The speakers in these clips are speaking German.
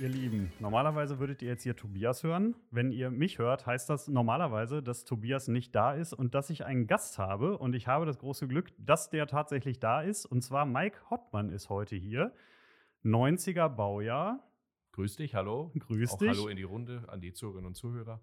Ihr Lieben, normalerweise würdet ihr jetzt hier Tobias hören. Wenn ihr mich hört, heißt das normalerweise, dass Tobias nicht da ist und dass ich einen Gast habe. Und ich habe das große Glück, dass der tatsächlich da ist. Und zwar Mike Hottmann ist heute hier. 90er Baujahr. Grüß dich, hallo. Grüß Auch dich. hallo in die Runde an die Zuhörerinnen und Zuhörer.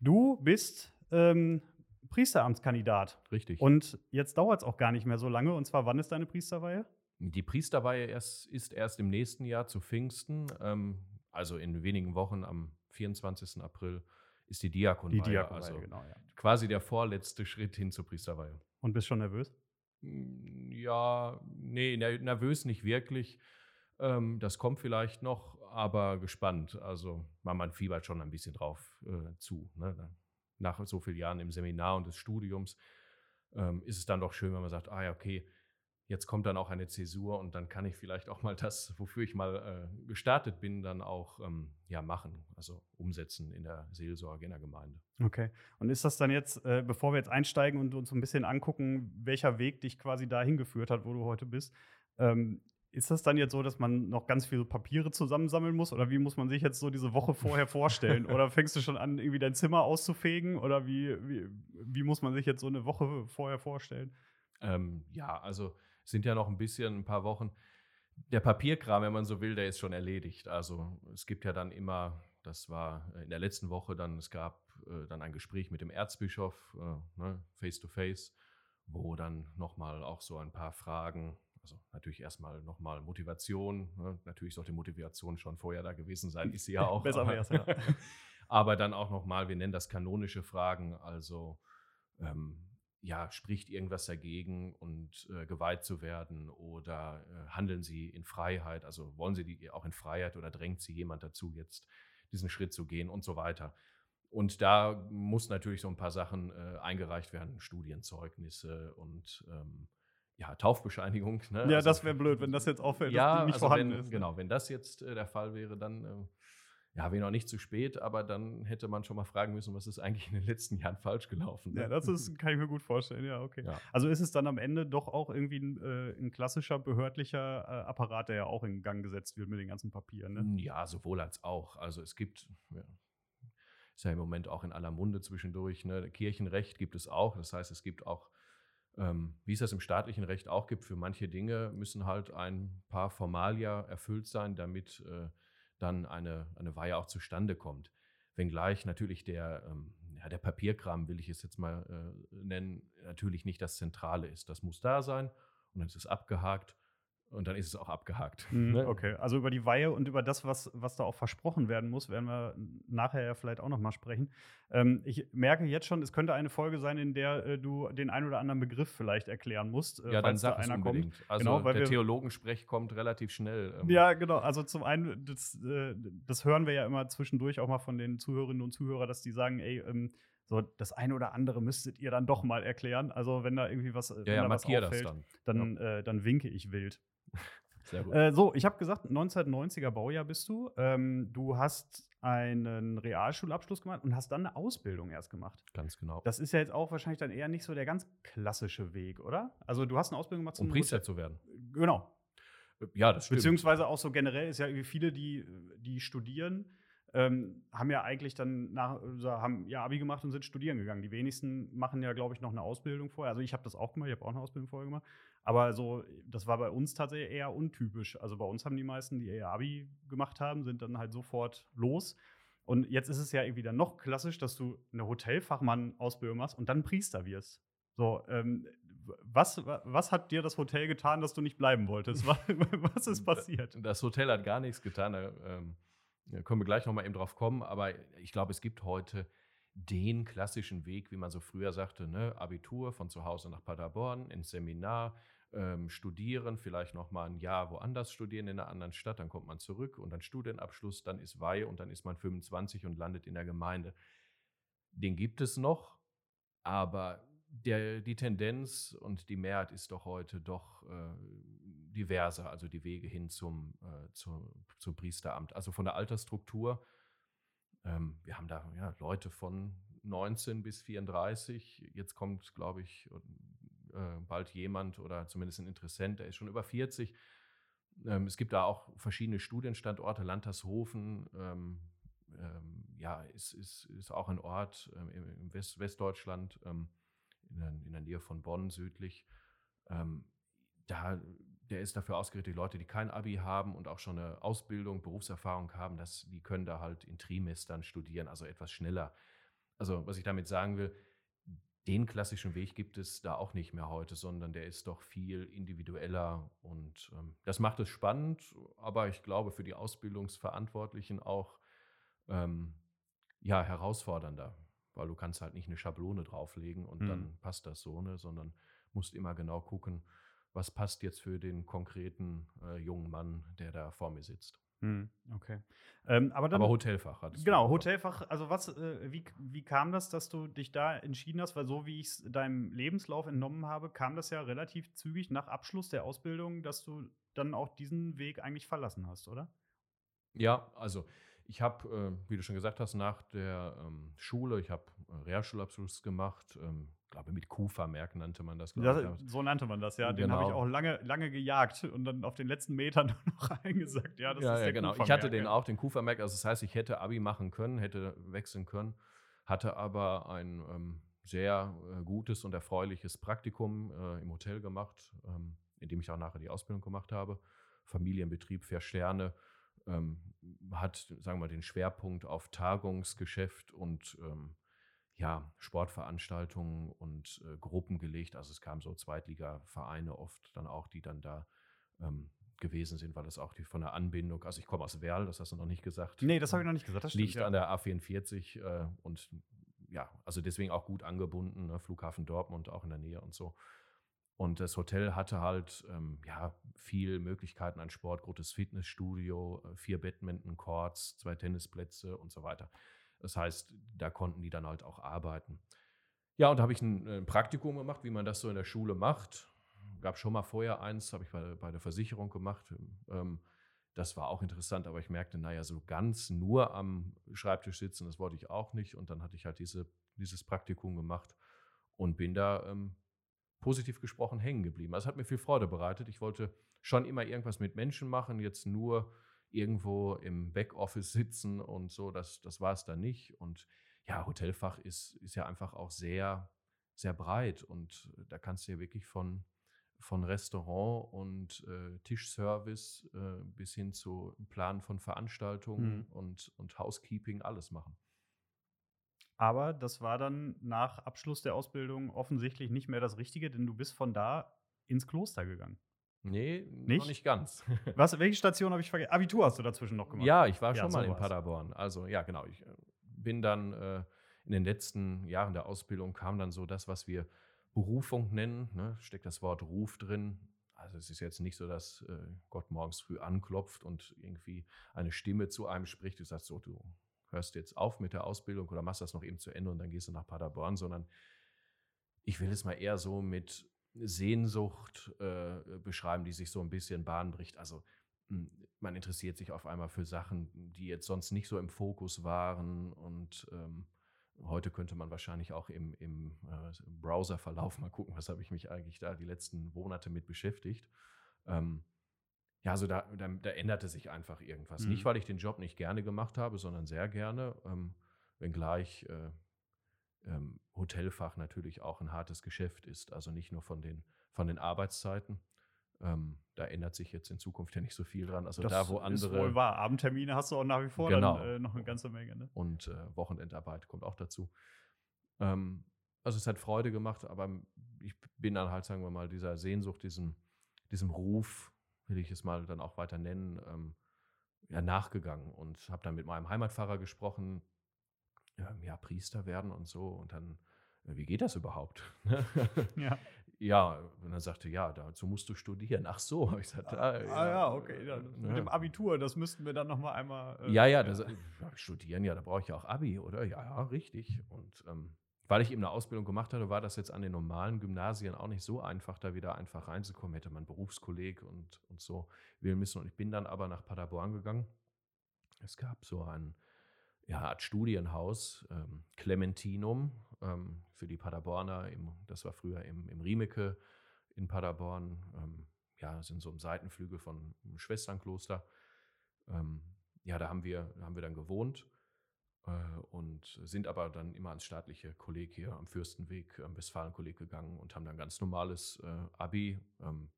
Du bist ähm, Priesteramtskandidat. Richtig. Und jetzt dauert es auch gar nicht mehr so lange. Und zwar, wann ist deine Priesterweihe? die Priesterweihe erst, ist erst im nächsten Jahr zu Pfingsten, ähm, also in wenigen Wochen am 24. April ist die Diakonweihe. Die Diakonweihe, also genau. Ja. quasi der vorletzte Schritt hin zur Priesterweihe. Und bist schon nervös? Mm, Ja, nee, ner- nervös nicht wirklich. Ähm, das kommt vielleicht noch, aber gespannt. Also man, man fiebert schon ein bisschen drauf äh, zu. Ne? Nach so vielen Jahren im Seminar und des Studiums ähm, ist es dann doch schön, wenn man sagt, ah ja, okay, jetzt kommt dann auch eine Zäsur und dann kann ich vielleicht auch mal das, wofür ich mal äh, gestartet bin, dann auch ähm, ja, machen, also umsetzen in der Seelsorge, in der Gemeinde. Okay. Und ist das dann jetzt, äh, bevor wir jetzt einsteigen und uns ein bisschen angucken, welcher Weg dich quasi dahin geführt hat, wo du heute bist, ähm, ist das dann jetzt so, dass man noch ganz viele Papiere zusammensammeln muss? Oder wie muss man sich jetzt so diese Woche vorher vorstellen? oder fängst du schon an, irgendwie dein Zimmer auszufegen? Oder wie, wie, wie muss man sich jetzt so eine Woche vorher vorstellen? Ähm, ja, also sind ja noch ein bisschen, ein paar Wochen. Der Papierkram, wenn man so will, der ist schon erledigt. Also es gibt ja dann immer, das war in der letzten Woche dann, es gab äh, dann ein Gespräch mit dem Erzbischof, äh, ne, face to face, wo dann nochmal auch so ein paar Fragen, also natürlich erstmal nochmal Motivation, ne, natürlich sollte Motivation schon vorher da gewesen sein, ist sie ja auch. Besser aber- wär's, ja. aber dann auch nochmal, wir nennen das kanonische Fragen, also ähm, ja, spricht irgendwas dagegen und äh, geweiht zu werden oder äh, handeln Sie in Freiheit, also wollen Sie die auch in Freiheit oder drängt Sie jemand dazu, jetzt diesen Schritt zu gehen und so weiter. Und da muss natürlich so ein paar Sachen äh, eingereicht werden, Studienzeugnisse und ähm, ja, Taufbescheinigung. Ne? Ja, Also- das wäre blöd, wenn das jetzt auffällt, ja, dass die nicht also vorhanden wenn, ist. ne? Genau, wenn das jetzt äh, der Fall wäre, dann äh, ja, wäre noch nicht zu spät, aber dann hätte man schon mal fragen müssen, was ist eigentlich in den letzten Jahren falsch gelaufen. ne? Ja, das ist, kann ich mir gut vorstellen, ja, okay. Ja. Also ist es dann am Ende doch auch irgendwie ein, äh, ein klassischer behördlicher äh, Apparat, der ja auch in Gang gesetzt wird mit den ganzen Papieren. Ne? Ja, sowohl als auch. Also es gibt, ja, ist ja im Moment auch in aller Munde zwischendurch, ne? Kirchenrecht gibt es auch. Das heißt, es gibt auch, ähm, wie es das im staatlichen Recht auch gibt, für manche Dinge müssen halt ein paar Formalia erfüllt sein, damit äh, dann eine, eine Weihe auch zustande kommt. Wenngleich natürlich der, ähm, ja, der Papierkram, will ich es jetzt mal äh, nennen, natürlich nicht das Zentrale ist. Das muss da sein und dann ist es abgehakt und dann ist es auch abgehakt. Mhm, ne? Okay, also über die Weihe und über das, was, was da auch versprochen werden muss, werden wir nachher ja vielleicht auch noch mal sprechen. Ähm, ich merke jetzt schon, es könnte eine Folge sein, in der äh, du den ein oder anderen Begriff vielleicht erklären musst, äh, Ja, dann falls da es einer unbedingt. kommt. Also Genau, weil der Theologensprech kommt relativ schnell. ähm, Ja, genau. Also zum einen, das, äh, das hören wir ja immer zwischendurch auch mal von den Zuhörerinnen und Zuhörern, dass die sagen, ey, ähm, so das eine oder andere müsstet ihr dann doch mal erklären. Also wenn da irgendwie was, äh, wenn ja, ja da was auffällt, dann. dann, äh, dann winke ich wild. Sehr gut. Äh, so, ich habe gesagt, 1990er Baujahr bist du. Ähm, du hast einen Realschulabschluss gemacht und hast dann eine Ausbildung erst gemacht. Ganz genau. Das ist ja jetzt auch wahrscheinlich dann eher nicht so der ganz klassische Weg, oder? Also du hast eine Ausbildung gemacht um zum Priester zu werden. Genau. Ja, das stimmt. Beziehungsweise auch so generell ist ja viele, die, die studieren, ähm, haben ja eigentlich dann nach, also haben ja Abi gemacht und sind studieren gegangen. Die wenigsten machen ja, glaube ich, noch eine Ausbildung vorher. Also ich habe das auch gemacht, ich habe auch eine Ausbildung vorher gemacht. Aber so, das war bei uns tatsächlich eher untypisch. Also bei uns haben die meisten, die eher Abi gemacht haben, sind dann halt sofort los. Und jetzt ist es ja irgendwie dann noch klassisch, dass du eine Hotelfachmann-Ausbildung machst und dann Priester wirst. So, ähm, was, was hat dir das Hotel getan, dass du nicht bleiben wolltest? Was, ist passiert? Das Hotel hat gar nichts getan. Da ähm, da können wir gleich nochmal eben drauf kommen. Aber ich glaube, es gibt heute den klassischen Weg, wie man so früher sagte, ne? Abitur von zu Hause nach Paderborn, ins Seminar, ähm, studieren, vielleicht nochmal ein Jahr woanders studieren in einer anderen Stadt, dann kommt man zurück und dann Studienabschluss, dann ist Weihe und dann ist man 25 und landet in der Gemeinde. Den gibt es noch, aber der, die Tendenz und die Mehrheit ist doch heute doch äh, diverser, also die Wege hin zum, äh, zu, zum Priesteramt. Also von der Altersstruktur, ähm, wir haben da ja, Leute von 19 bis 34, jetzt kommt, glaube ich, äh, bald jemand oder zumindest ein Interessent, der ist schon über 40. Ähm, es gibt da auch verschiedene Studienstandorte. Lantershofen ähm, ähm, ja, ist, ist, ist auch ein Ort ähm, im West, Westdeutschland, ähm, in der, in, der, Nähe von Bonn südlich. Ähm, da, der ist dafür ausgerichtet, die Leute, die kein Abi haben und auch schon eine Ausbildung, Berufserfahrung haben, dass, die können da halt in Trimestern studieren, also etwas schneller. Also was ich damit sagen will, den klassischen Weg gibt es da auch nicht mehr heute, sondern der ist doch viel individueller und ähm, das macht es spannend, aber ich glaube für die Ausbildungsverantwortlichen auch ähm, ja, herausfordernder, weil du kannst halt nicht eine Schablone drauflegen und mhm. dann passt das so, ne, sondern musst immer genau gucken, was passt jetzt für den konkreten äh, jungen Mann, der da vor mir sitzt. Hm, okay. Ähm, aber, dann, aber Hotelfach hattest Genau, Hotelfach. Also was, äh, wie, wie kam das, dass du dich da entschieden hast? Weil so wie ich es deinem Lebenslauf entnommen habe, kam das ja relativ zügig nach Abschluss der Ausbildung, dass du dann auch diesen Weg eigentlich verlassen hast, oder? Ja, also ich habe, äh, wie du schon gesagt hast, nach der ähm, Schule, ich habe äh, Realschulabschluss gemacht, ähm, glaube mit Kuhvermerk nannte man das. das so nannte man das, ja. Den genau. habe ich auch lange, lange gejagt und dann auf den letzten Metern noch eingesagt. Ja, das ja, ist ja, der genau. Ich hatte den auch, den Kuhvermerk. Also das heißt, ich hätte Abi machen können, hätte wechseln können, hatte aber ein ähm, sehr äh, gutes und erfreuliches Praktikum äh, im Hotel gemacht, ähm, in dem ich auch nachher die Ausbildung gemacht habe. Familienbetrieb, vier Sterne ähm, hat, sagen wir mal, den Schwerpunkt auf Tagungsgeschäft und ähm, ja, Sportveranstaltungen und äh, Gruppen gelegt. Also es kamen so Zweitliga-Vereine oft dann auch, die dann da ähm, gewesen sind, weil das auch die von der Anbindung, also ich komme aus Werl, das hast du noch nicht gesagt. Nee, das habe ich noch nicht gesagt. Das liegt stimmt, ja. an der A44 äh, und ja, also deswegen auch gut angebunden, ne? Flughafen Dortmund auch in der Nähe und so. Und das Hotel hatte halt ähm, ja, viel Möglichkeiten an Sport, großes Fitnessstudio, äh, vier Badminton-Courts, zwei Tennisplätze und so weiter. Das heißt, da konnten die dann halt auch arbeiten. Ja, und da habe ich ein, ein, Praktikum gemacht, wie man das so in der Schule macht. Gab schon mal vorher eins, habe ich bei, bei, der Versicherung gemacht. Ähm, das war auch interessant, aber ich merkte, naja, so ganz nur am Schreibtisch sitzen, das wollte ich auch nicht. Und dann hatte ich halt diese, dieses Praktikum gemacht und bin da ähm, positiv gesprochen hängen geblieben. Also es hat mir viel Freude bereitet. Ich wollte schon immer irgendwas mit Menschen machen, jetzt nur irgendwo im Backoffice sitzen und so, das, das war es dann nicht. Und ja, Hotelfach ist, ist ja einfach auch sehr, sehr breit und da kannst du ja wirklich von, von Restaurant und äh, Tischservice äh, bis hin zu Planen von Veranstaltungen mhm. und, und Housekeeping alles machen. Aber das war dann nach Abschluss der Ausbildung offensichtlich nicht mehr das Richtige, denn du bist von da ins Kloster gegangen. Nee, nicht? noch nicht ganz. Was, welche Station habe ich vergessen? Abitur hast du dazwischen noch gemacht? Ja, ich war ja, schon mal in Paderborn. Also, ja, genau. Ich äh, bin dann äh, in den letzten Jahren der Ausbildung kam dann so das, was wir Berufung nennen. Ne? Steckt das Wort Ruf drin. Also, es ist jetzt nicht so, dass äh, Gott morgens früh anklopft und irgendwie eine Stimme zu einem spricht. Du sagst so, du hörst jetzt auf mit der Ausbildung oder machst das noch eben zu Ende und dann gehst du nach Paderborn, sondern ich will es mal eher so mit Sehnsucht äh, beschreiben, die sich so ein bisschen Bahn bricht. Also hm, man interessiert sich auf einmal für Sachen, die jetzt sonst nicht so im Fokus waren und ähm, Heute könnte man wahrscheinlich auch im, im äh, Browserverlauf mal gucken, was habe ich mich eigentlich da die letzten Monate mit beschäftigt. Ähm, ja, also da, da, da, änderte sich einfach irgendwas. Mhm. Nicht, weil ich den Job nicht gerne gemacht habe, sondern sehr gerne, ähm, wenngleich äh, ähm, Hotelfach natürlich auch ein hartes Geschäft ist. Also nicht nur von den, von den Arbeitszeiten. Ähm, da ändert sich jetzt in Zukunft ja nicht so viel dran. Also das da, wo andere. Ist wohl wahr. Abendtermine hast du auch nach wie vor genau. dann, äh, noch eine ganze Menge. Ne? Und äh, Wochenendarbeit kommt auch dazu. Ähm, also es hat Freude gemacht, aber ich bin dann halt, sagen wir mal, dieser Sehnsucht, diesem, diesem Ruf will ich es mal dann auch weiter nennen, ähm, ja, nachgegangen und habe dann mit meinem Heimatpfarrer gesprochen, ähm, ja, Priester werden und so. Und dann, äh, wie geht das überhaupt? ja. Ja, und dann sagte, ja, dazu musst du studieren. Ach so, ich gesagt, ah, ah, ja, ja, okay. Ja, mit ja. dem Abitur, das müssten wir dann noch mal einmal. Äh, ja, ja, das, äh, studieren, ja, da brauche ich ja auch Abi, oder? Ja, ja, richtig. Und ähm, weil ich eben eine Ausbildung gemacht hatte, war das jetzt an den normalen Gymnasien auch nicht so einfach, da wieder einfach reinzukommen. Hätte man Berufskolleg und, und so wählen müssen. Und ich bin dann aber nach Paderborn gegangen. Es gab so ein ja, Art Studienhaus, ähm, Clementinum, ähm, für die Paderborner. Im, das war früher im, im Riemeke in Paderborn. Ähm, ja, sind so im Seitenflügel von einem Schwesternkloster. Ähm, ja, da haben wir, haben wir dann gewohnt äh, und sind aber dann immer ans staatliche Kolleg hier am Fürstenweg, am Westfalenkolleg gegangen und haben dann ganz normales äh, Abi ähm,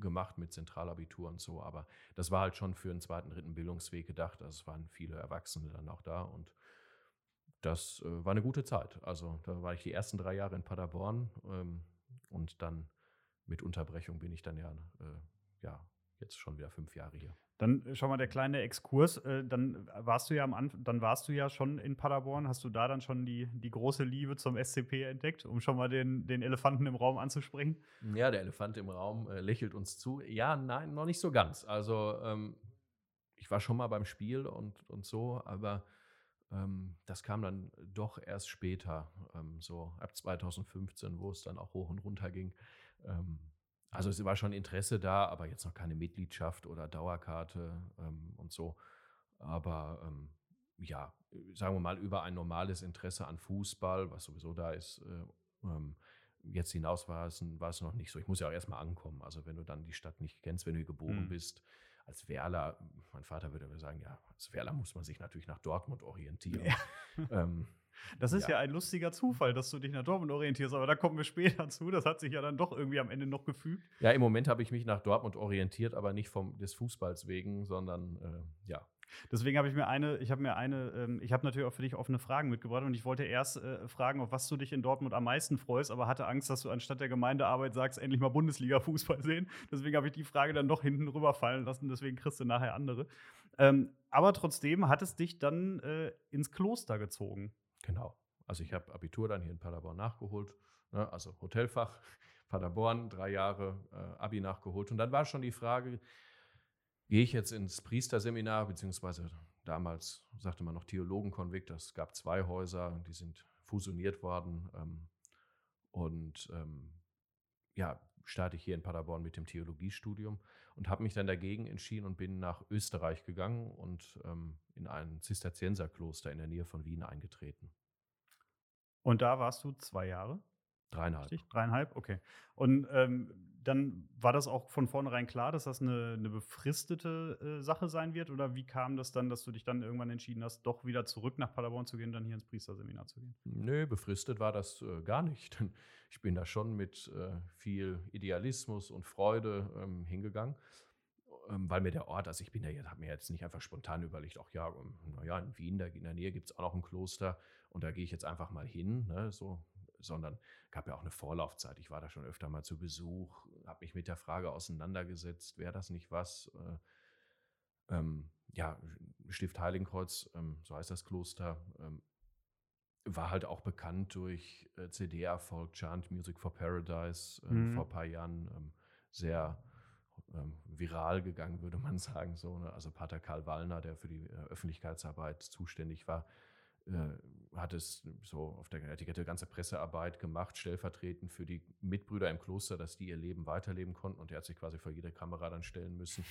gemacht mit Zentralabitur und so. Aber das war halt schon für einen zweiten, dritten Bildungsweg gedacht. Also es waren viele Erwachsene dann auch da und das äh, war eine gute Zeit. Also da war ich die ersten drei Jahre in Paderborn ähm, und dann mit Unterbrechung bin ich dann ja, äh, ja jetzt schon wieder fünf Jahre hier. Dann äh, schau mal der kleine Exkurs. Äh, dann warst du ja am Anfang, dann warst du ja schon in Paderborn. Hast du da dann schon die, die große Liebe zum SCP entdeckt, um schon mal den, den Elefanten im Raum anzusprechen? Ja, der Elefant im Raum äh, lächelt uns zu. Ja, nein, noch nicht so ganz. Also ähm, ich war schon mal beim Spiel und, und so, aber ähm, das kam dann doch erst später, ähm, so ab 2015, wo es dann auch hoch und runter ging. Ähm, also es war schon Interesse da, aber jetzt noch keine Mitgliedschaft oder Dauerkarte ähm, und so. Aber ähm, ja, sagen wir mal, über ein normales Interesse an Fußball, was sowieso da ist, äh, ähm, jetzt hinaus war es, war es noch nicht so. Ich muss ja auch erstmal ankommen. Also wenn du dann die Stadt nicht kennst, wenn du hier geboren mhm. bist, als Werler, mein Vater würde sagen, ja, als Werler muss man sich natürlich nach Dortmund orientieren. Ja. Ähm, das ist ja. ja. ein lustiger Zufall, dass du dich nach Dortmund orientierst, aber da kommen wir später zu. Das hat sich ja dann doch irgendwie am Ende noch gefügt. Ja, im Moment habe ich mich nach Dortmund orientiert, aber nicht vom, des Fußballs wegen, sondern äh, ja. Deswegen habe ich mir eine, ich habe mir eine, ähm, ich habe natürlich auch für dich offene Fragen mitgebracht und ich wollte erst äh, fragen, auf was du dich in Dortmund am meisten freust, aber hatte Angst, dass du anstatt der Gemeindearbeit sagst, endlich mal Bundesliga-Fußball sehen. Deswegen habe ich die Frage dann doch hinten rüberfallen lassen, deswegen kriegst du nachher andere. Ähm, aber trotzdem hat es dich dann äh, ins Kloster gezogen. Genau. Also ich habe Abitur dann hier in Paderborn nachgeholt, ne? also Hotelfach, Paderborn, drei Jahre äh, Abi nachgeholt. Und dann war schon die Frage, gehe ich jetzt ins Priesterseminar, beziehungsweise damals sagte man noch Theologenkonvikt, es gab zwei Häuser, die sind fusioniert worden. Ähm, und ähm, ja, starte ich hier in Paderborn mit dem Theologiestudium und habe mich dann dagegen entschieden und bin nach Österreich gegangen und ähm, in ein Zisterzienserkloster in der Nähe von Wien eingetreten. Und da warst du zwei Jahre? Dreieinhalb. Richtig? Dreieinhalb, okay. Und ähm, dann war das auch von vornherein klar, dass das eine, eine befristete äh, Sache sein wird? Oder wie kam das dann, dass du dich dann irgendwann entschieden hast, doch wieder zurück nach Paderborn zu gehen, dann hier ins Priesterseminar zu gehen? Nö, befristet war das äh, gar nicht. Ich bin da schon mit äh, viel Idealismus und Freude ähm, hingegangen ähm, weil mir der Ort, also ich bin ja jetzt, habe mir jetzt nicht einfach spontan überlegt, auch ja, ähm, naja, in Wien, da in der Nähe gibt es auch noch ein Kloster und da gehe ich jetzt einfach mal hin, ne, so, sondern gab ja auch eine Vorlaufzeit. Ich war da schon öfter mal zu Besuch, habe mich mit der Frage auseinandergesetzt, wäre das nicht was? Äh, ähm, ja, Stift Heiligenkreuz, ähm, so heißt das Kloster, ähm, war halt auch bekannt durch äh, CD-Erfolg, Chant Music for Paradise, äh, mhm. vor ein paar Jahren ähm, sehr ähm, viral gegangen, würde man sagen. So, ne? Also Pater Karl Wallner, der für die äh, Öffentlichkeitsarbeit zuständig war, äh, hat es so auf der Etikette ganze Pressearbeit gemacht, stellvertretend für die Mitbrüder im Kloster, dass die ihr Leben weiterleben konnten. Und er hat sich quasi vor jede Kamera dann stellen müssen.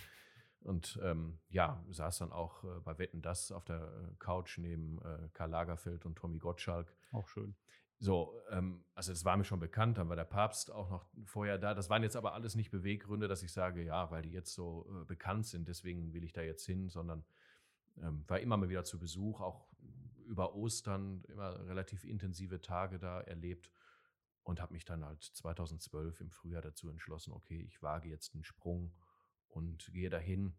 Und ähm, ja, saß dann auch äh, bei Wetten das auf der äh, Couch neben äh, Karl Lagerfeld und Tommy Gottschalk. Auch schön. So, ähm, also das war mir schon bekannt, dann war der Papst auch noch vorher da. Das waren jetzt aber alles nicht Beweggründe, dass ich sage, ja, weil die jetzt so äh, bekannt sind, deswegen will ich da jetzt hin, sondern ähm, war immer mal wieder zu Besuch, auch über Ostern immer relativ intensive Tage da erlebt und habe mich dann halt 2012 im Frühjahr dazu entschlossen, okay, ich wage jetzt einen Sprung und gehe dahin.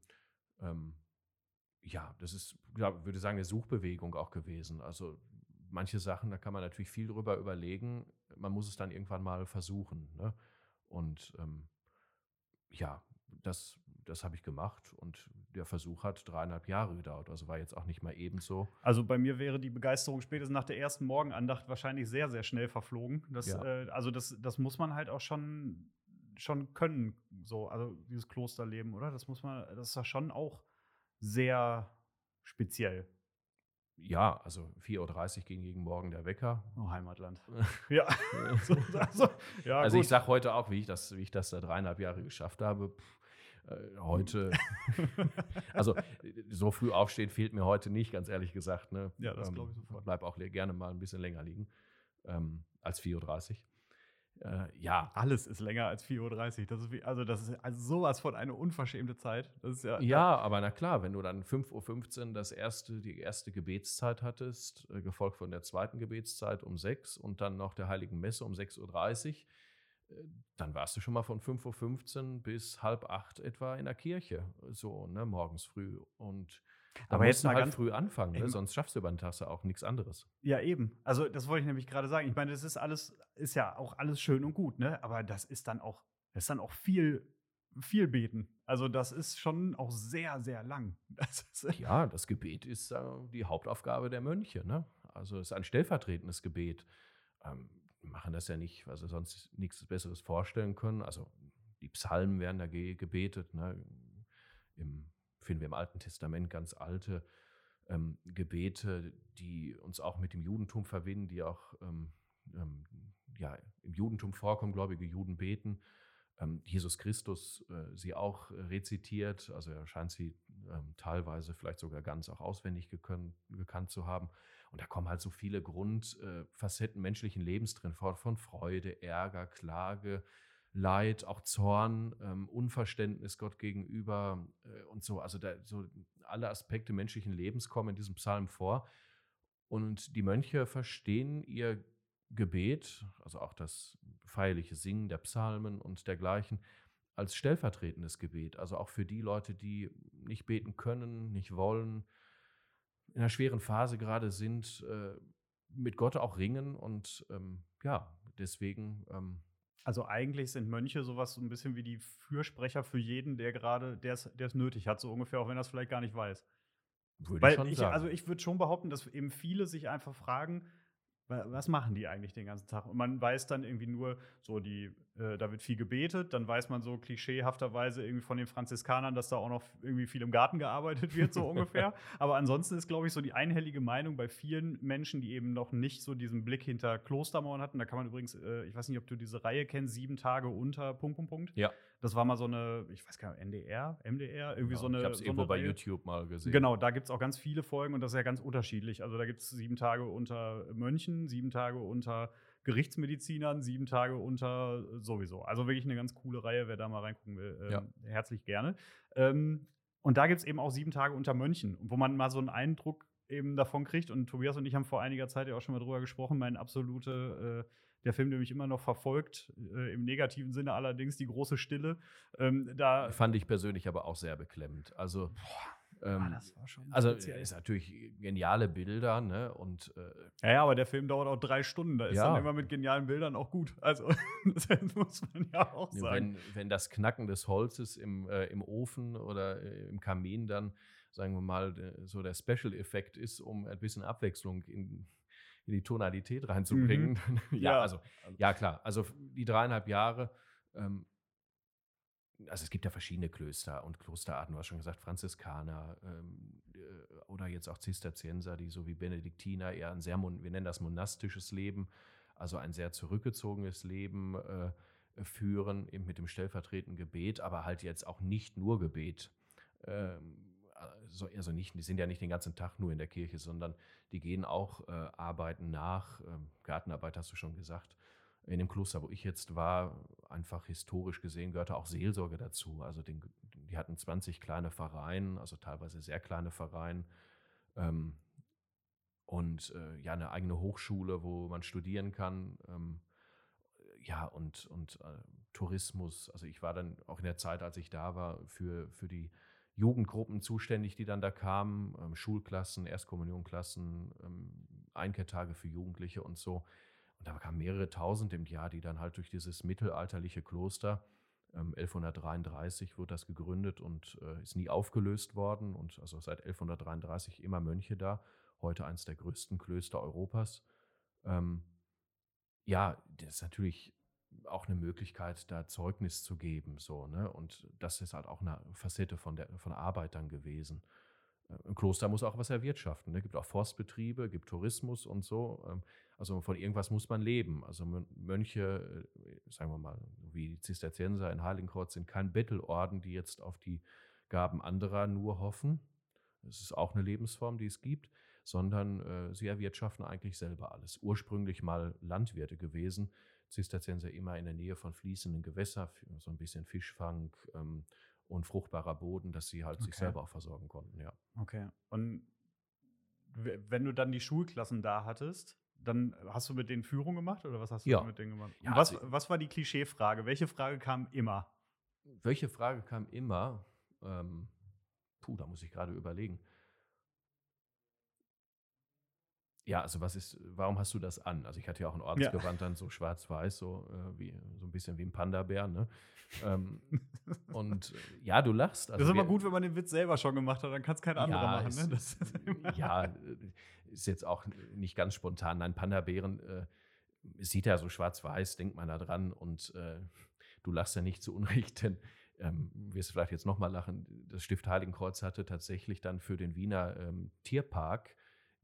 Ähm, ja, das ist, ja, würde sagen, eine Suchbewegung auch gewesen. Also manche Sachen, da kann man natürlich viel drüber überlegen. Man muss es dann irgendwann mal versuchen. Ne? Und ähm, ja, das, das habe ich gemacht und der Versuch hat dreieinhalb Jahre gedauert. Also war jetzt auch nicht mal ebenso. Also bei mir wäre die Begeisterung spätestens nach der ersten Morgenandacht wahrscheinlich sehr, sehr schnell verflogen. Das, ja. äh, also das, das muss man halt auch schon, schon können, so, also dieses Klosterleben, oder? Das muss man, das ist ja schon auch sehr speziell. Ja, also 4.30 Uhr ging gegen Morgen der Wecker. Oh, Heimatland. ja. so, also, ja, also ich sage heute auch, wie ich das, wie ich das da dreieinhalb Jahre geschafft habe. Pff, äh, heute, also so früh aufstehen fehlt mir heute nicht, ganz ehrlich gesagt. Ne? Ja, das ähm, glaube ich sofort. Bleib auch gerne mal ein bisschen länger liegen ähm, als 4.30 Uhr. Äh, ja. Alles ist länger als 4.30 Uhr. Das ist wie, also, das ist also sowas von eine unverschämte Zeit. Das ist ja, ja, aber na klar, wenn du dann 5.15 Uhr das erste, die erste Gebetszeit hattest, äh, gefolgt von der zweiten Gebetszeit um 6 und dann noch der Heiligen Messe um 6.30 Uhr, äh, dann warst du schon mal von 5.15 Uhr bis halb acht etwa in der Kirche, so ne, morgens früh. Und aber jetzt mal halt ganz früh anfangen, ne? sonst schaffst du über den Tag auch nichts anderes. Ja, eben. Also, das wollte ich nämlich gerade sagen. Ich meine, das ist alles, ist ja auch alles schön und gut, ne? Aber das ist dann auch, das ist dann auch viel, viel beten. Also, das ist schon auch sehr, sehr lang. Das ja, das Gebet ist äh, die Hauptaufgabe der Mönche, ne? Also, es ist ein stellvertretendes Gebet. Ähm, machen das ja nicht, weil sie sonst nichts Besseres vorstellen können. Also, die Psalmen werden da gebetet, ne? Im finden wir im Alten Testament ganz alte ähm, Gebete, die uns auch mit dem Judentum verbinden, die auch ähm, ähm, ja, im Judentum vorkommen, gläubige Juden beten. Ähm, Jesus Christus äh, sie auch rezitiert, also er scheint sie ähm, teilweise vielleicht sogar ganz auch auswendig gekannt, gekannt zu haben. Und da kommen halt so viele Grundfacetten äh, menschlichen Lebens drin vor, von Freude, Ärger, Klage, Leid, auch Zorn, ähm, Unverständnis Gott gegenüber äh, und so. Also da, so alle Aspekte menschlichen Lebens kommen in diesem Psalm vor. Und die Mönche verstehen ihr Gebet, also auch das feierliche Singen der Psalmen und dergleichen, als stellvertretendes Gebet. Also auch für die Leute, die nicht beten können, nicht wollen, in einer schweren Phase gerade sind, äh, mit Gott auch ringen. Und ähm, ja, deswegen ähm, also eigentlich sind Mönche sowas so ein bisschen wie die Fürsprecher für jeden, der gerade, der es nötig hat, so ungefähr, auch wenn er es vielleicht gar nicht weiß. Würde Weil ich schon ich, sagen. Also ich würde schon behaupten, dass eben viele sich einfach fragen, was machen die eigentlich den ganzen Tag? Und man weiß dann irgendwie nur, so die, äh, da wird viel gebetet, dann weiß man so klischeehafterweise irgendwie von den Franziskanern, dass da auch noch irgendwie viel im Garten gearbeitet wird, so ungefähr. Aber ansonsten ist, glaube ich, so die einhellige Meinung bei vielen Menschen, die eben noch nicht so diesen Blick hinter Klostermauern hatten. Da kann man übrigens, äh, ich weiß nicht, ob du diese Reihe kennst, sieben Tage unter Punkt, Punkt, Punkt. Ja. Das war mal so eine, ich weiß gar nicht, NDR, MDR, irgendwie genau, so eine. Ich habe es so irgendwo bei YouTube mal gesehen. Genau, da gibt es auch ganz viele Folgen und das ist ja ganz unterschiedlich. Also da gibt es sieben Tage unter Mönchen, sieben Tage unter Gerichtsmedizinern, sieben Tage unter sowieso. Also wirklich eine ganz coole Reihe, wer da mal reingucken will, ähm, ja. herzlich gerne. Ähm, und da gibt es eben auch sieben Tage unter Mönchen, wo man mal so einen Eindruck eben davon kriegt. Und Tobias und ich haben vor einiger Zeit ja auch schon mal drüber gesprochen. Mein absolute äh, der Film, der mich immer noch verfolgt, äh, im negativen Sinne allerdings, die große Stille. Ähm, da fand ich persönlich aber auch sehr beklemmend. Also, Boah, ähm, das war schon also speziell. ist natürlich geniale Bilder, ne? Und äh, ja, ja, aber der Film dauert auch drei Stunden. Da ist ja. dann immer mit genialen Bildern auch gut. Also das muss man ja auch sagen. Wenn, wenn das Knacken des Holzes im, äh, im Ofen oder äh, im Kamin dann sagen wir mal, so der Special-Effekt ist, um ein bisschen Abwechslung in, in die Tonalität reinzubringen. Mhm. ja, ja, also, ja, klar. Also die dreieinhalb Jahre, ähm, also es gibt ja verschiedene Klöster und Klosterarten, du hast schon gesagt, Franziskaner ähm, äh, oder jetzt auch Zisterzienser, die so wie Benediktiner eher ein sehr, wir nennen das monastisches Leben, also ein sehr zurückgezogenes Leben äh, führen, eben mit dem stellvertretenden Gebet, aber halt jetzt auch nicht nur Gebet. Ähm, also nicht, die sind ja nicht den ganzen Tag nur in der Kirche, sondern die gehen auch äh, arbeiten nach. Ähm, Gartenarbeit hast du schon gesagt. In dem Kloster, wo ich jetzt war, einfach historisch gesehen, gehörte auch Seelsorge dazu. Also den, die hatten 20 kleine Vereine, also teilweise sehr kleine Vereine. Ähm, und äh, ja, eine eigene Hochschule, wo man studieren kann. Ähm, ja, und, und äh, Tourismus. Also ich war dann auch in der Zeit, als ich da war, für, für die Jugendgruppen zuständig, die dann da kamen, ähm, Schulklassen, Erstkommunionklassen, ähm, Einkehrtage für Jugendliche und so. Und da kamen mehrere tausend im Jahr, die dann halt durch dieses mittelalterliche Kloster, ähm, 1133 wurde das gegründet und äh, ist nie aufgelöst worden. Und also seit 1133 immer Mönche da, heute eines der größten Klöster Europas. Ähm, ja, das ist natürlich auch eine Möglichkeit, da Zeugnis zu geben. So, ne? Und das ist halt auch eine Facette von, der, von Arbeit dann gewesen. Äh, ein Kloster muss auch was erwirtschaften. Es ne? gibt auch Forstbetriebe, gibt Tourismus und so. Ähm, also von irgendwas muss man leben. Also Mönche, äh, sagen wir mal, wie die Zisterzienser in Heiligenkreuz sind kein Bettelorden, die jetzt auf die Gaben anderer nur hoffen. Das ist auch eine Lebensform, die es gibt, sondern äh, sie erwirtschaften eigentlich selber alles. Ursprünglich mal Landwirte gewesen, Zisterzienser immer in der Nähe von fließenden Gewässern, so ein bisschen Fischfang ähm, und fruchtbarer Boden, dass sie halt sich Okay. selber auch versorgen konnten, ja. Okay. Und wenn du dann die Schulklassen da hattest, dann hast du mit denen Führung gemacht oder was hast du Ja. mit denen gemacht? Ja, was, also- was war die Klischeefrage? Welche Frage kam immer? Welche Frage kam immer? Ähm, puh, da muss ich gerade überlegen. Ja, also was ist, warum hast du das an? Also ich hatte ja auch ein Ordensgewand dann so schwarz-weiß, so, äh, wie, so ein bisschen wie ein Panda-Bär, ne? Ähm, und äh, ja, du lachst. das ist immer gut, wenn man den Witz selber schon gemacht hat, dann kann es kein anderer Ja, machen. Ne? Das ist- ist immer- ja, äh, ist jetzt auch nicht ganz spontan. Nein, Panda-Bären äh, sieht ja so schwarz-weiß, denkt man da dran und äh, du lachst ja nicht zu Unrecht, denn ähm, wirst vielleicht jetzt nochmal lachen. Das Stift Heiligenkreuz hatte tatsächlich dann für den Wiener ähm, Tierpark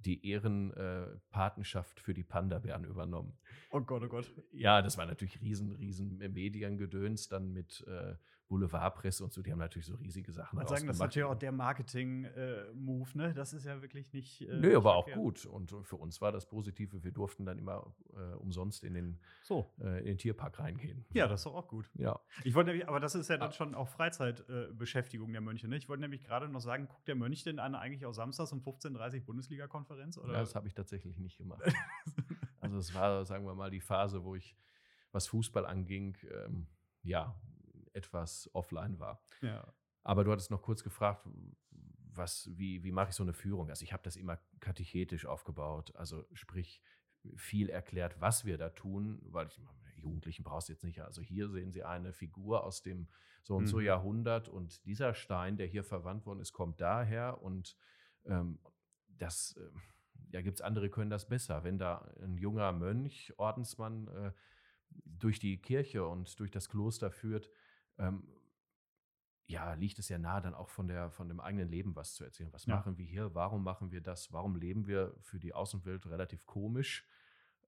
die Ehrenpatenschaft für die Panda-Bären übernommen. Oh Gott, oh Gott. Ja, das war natürlich riesen, riesen Mediengedöns, dann mit äh, Boulevardpresse und so. Die haben natürlich so riesige Sachen Man sagen, das ist natürlich auch der Marketing-Move, ne? Das ist ja wirklich nicht. Äh, Nö, aber auch gut. Und für uns war das Positive, wir durften dann immer äh, umsonst in den, So. äh, in den Tierpark reingehen. Ja, das ist doch auch gut. Ja. Ich wollte nämlich, aber das ist ja dann Ah. schon auch Freizeitbeschäftigung Beschäftigung der Mönche. Ne? Ich wollte nämlich gerade noch sagen, guckt der Mönch denn an eigentlich auch samstags um 15.30 Uhr Bundesliga-Konferenz? ja, das habe ich tatsächlich nicht gemacht. also es war, sagen wir mal, die Phase, wo ich, was Fußball anging, ähm, ja, etwas offline war. ja. Aber du hattest noch kurz gefragt, was, wie, wie mache ich so eine Führung? Also ich habe das immer katechetisch aufgebaut. Also sprich, viel erklärt, was wir da tun, weil ich Jugendlichen brauchst du jetzt nicht. Also hier sehen Sie eine Figur aus dem so und so Mhm. Jahrhundert und dieser Stein, der hier verwandt worden ist, kommt daher und ähm, das, äh, ja, gibt es andere, können das besser. Wenn da ein junger Mönch, Ordensmann äh, durch die Kirche und durch das Kloster führt, ähm, ja, liegt es ja nahe, dann auch von, der, von dem eigenen Leben was zu erzählen. Was Ja. machen wir hier? Warum machen wir das? Warum leben wir für die Außenwelt relativ komisch?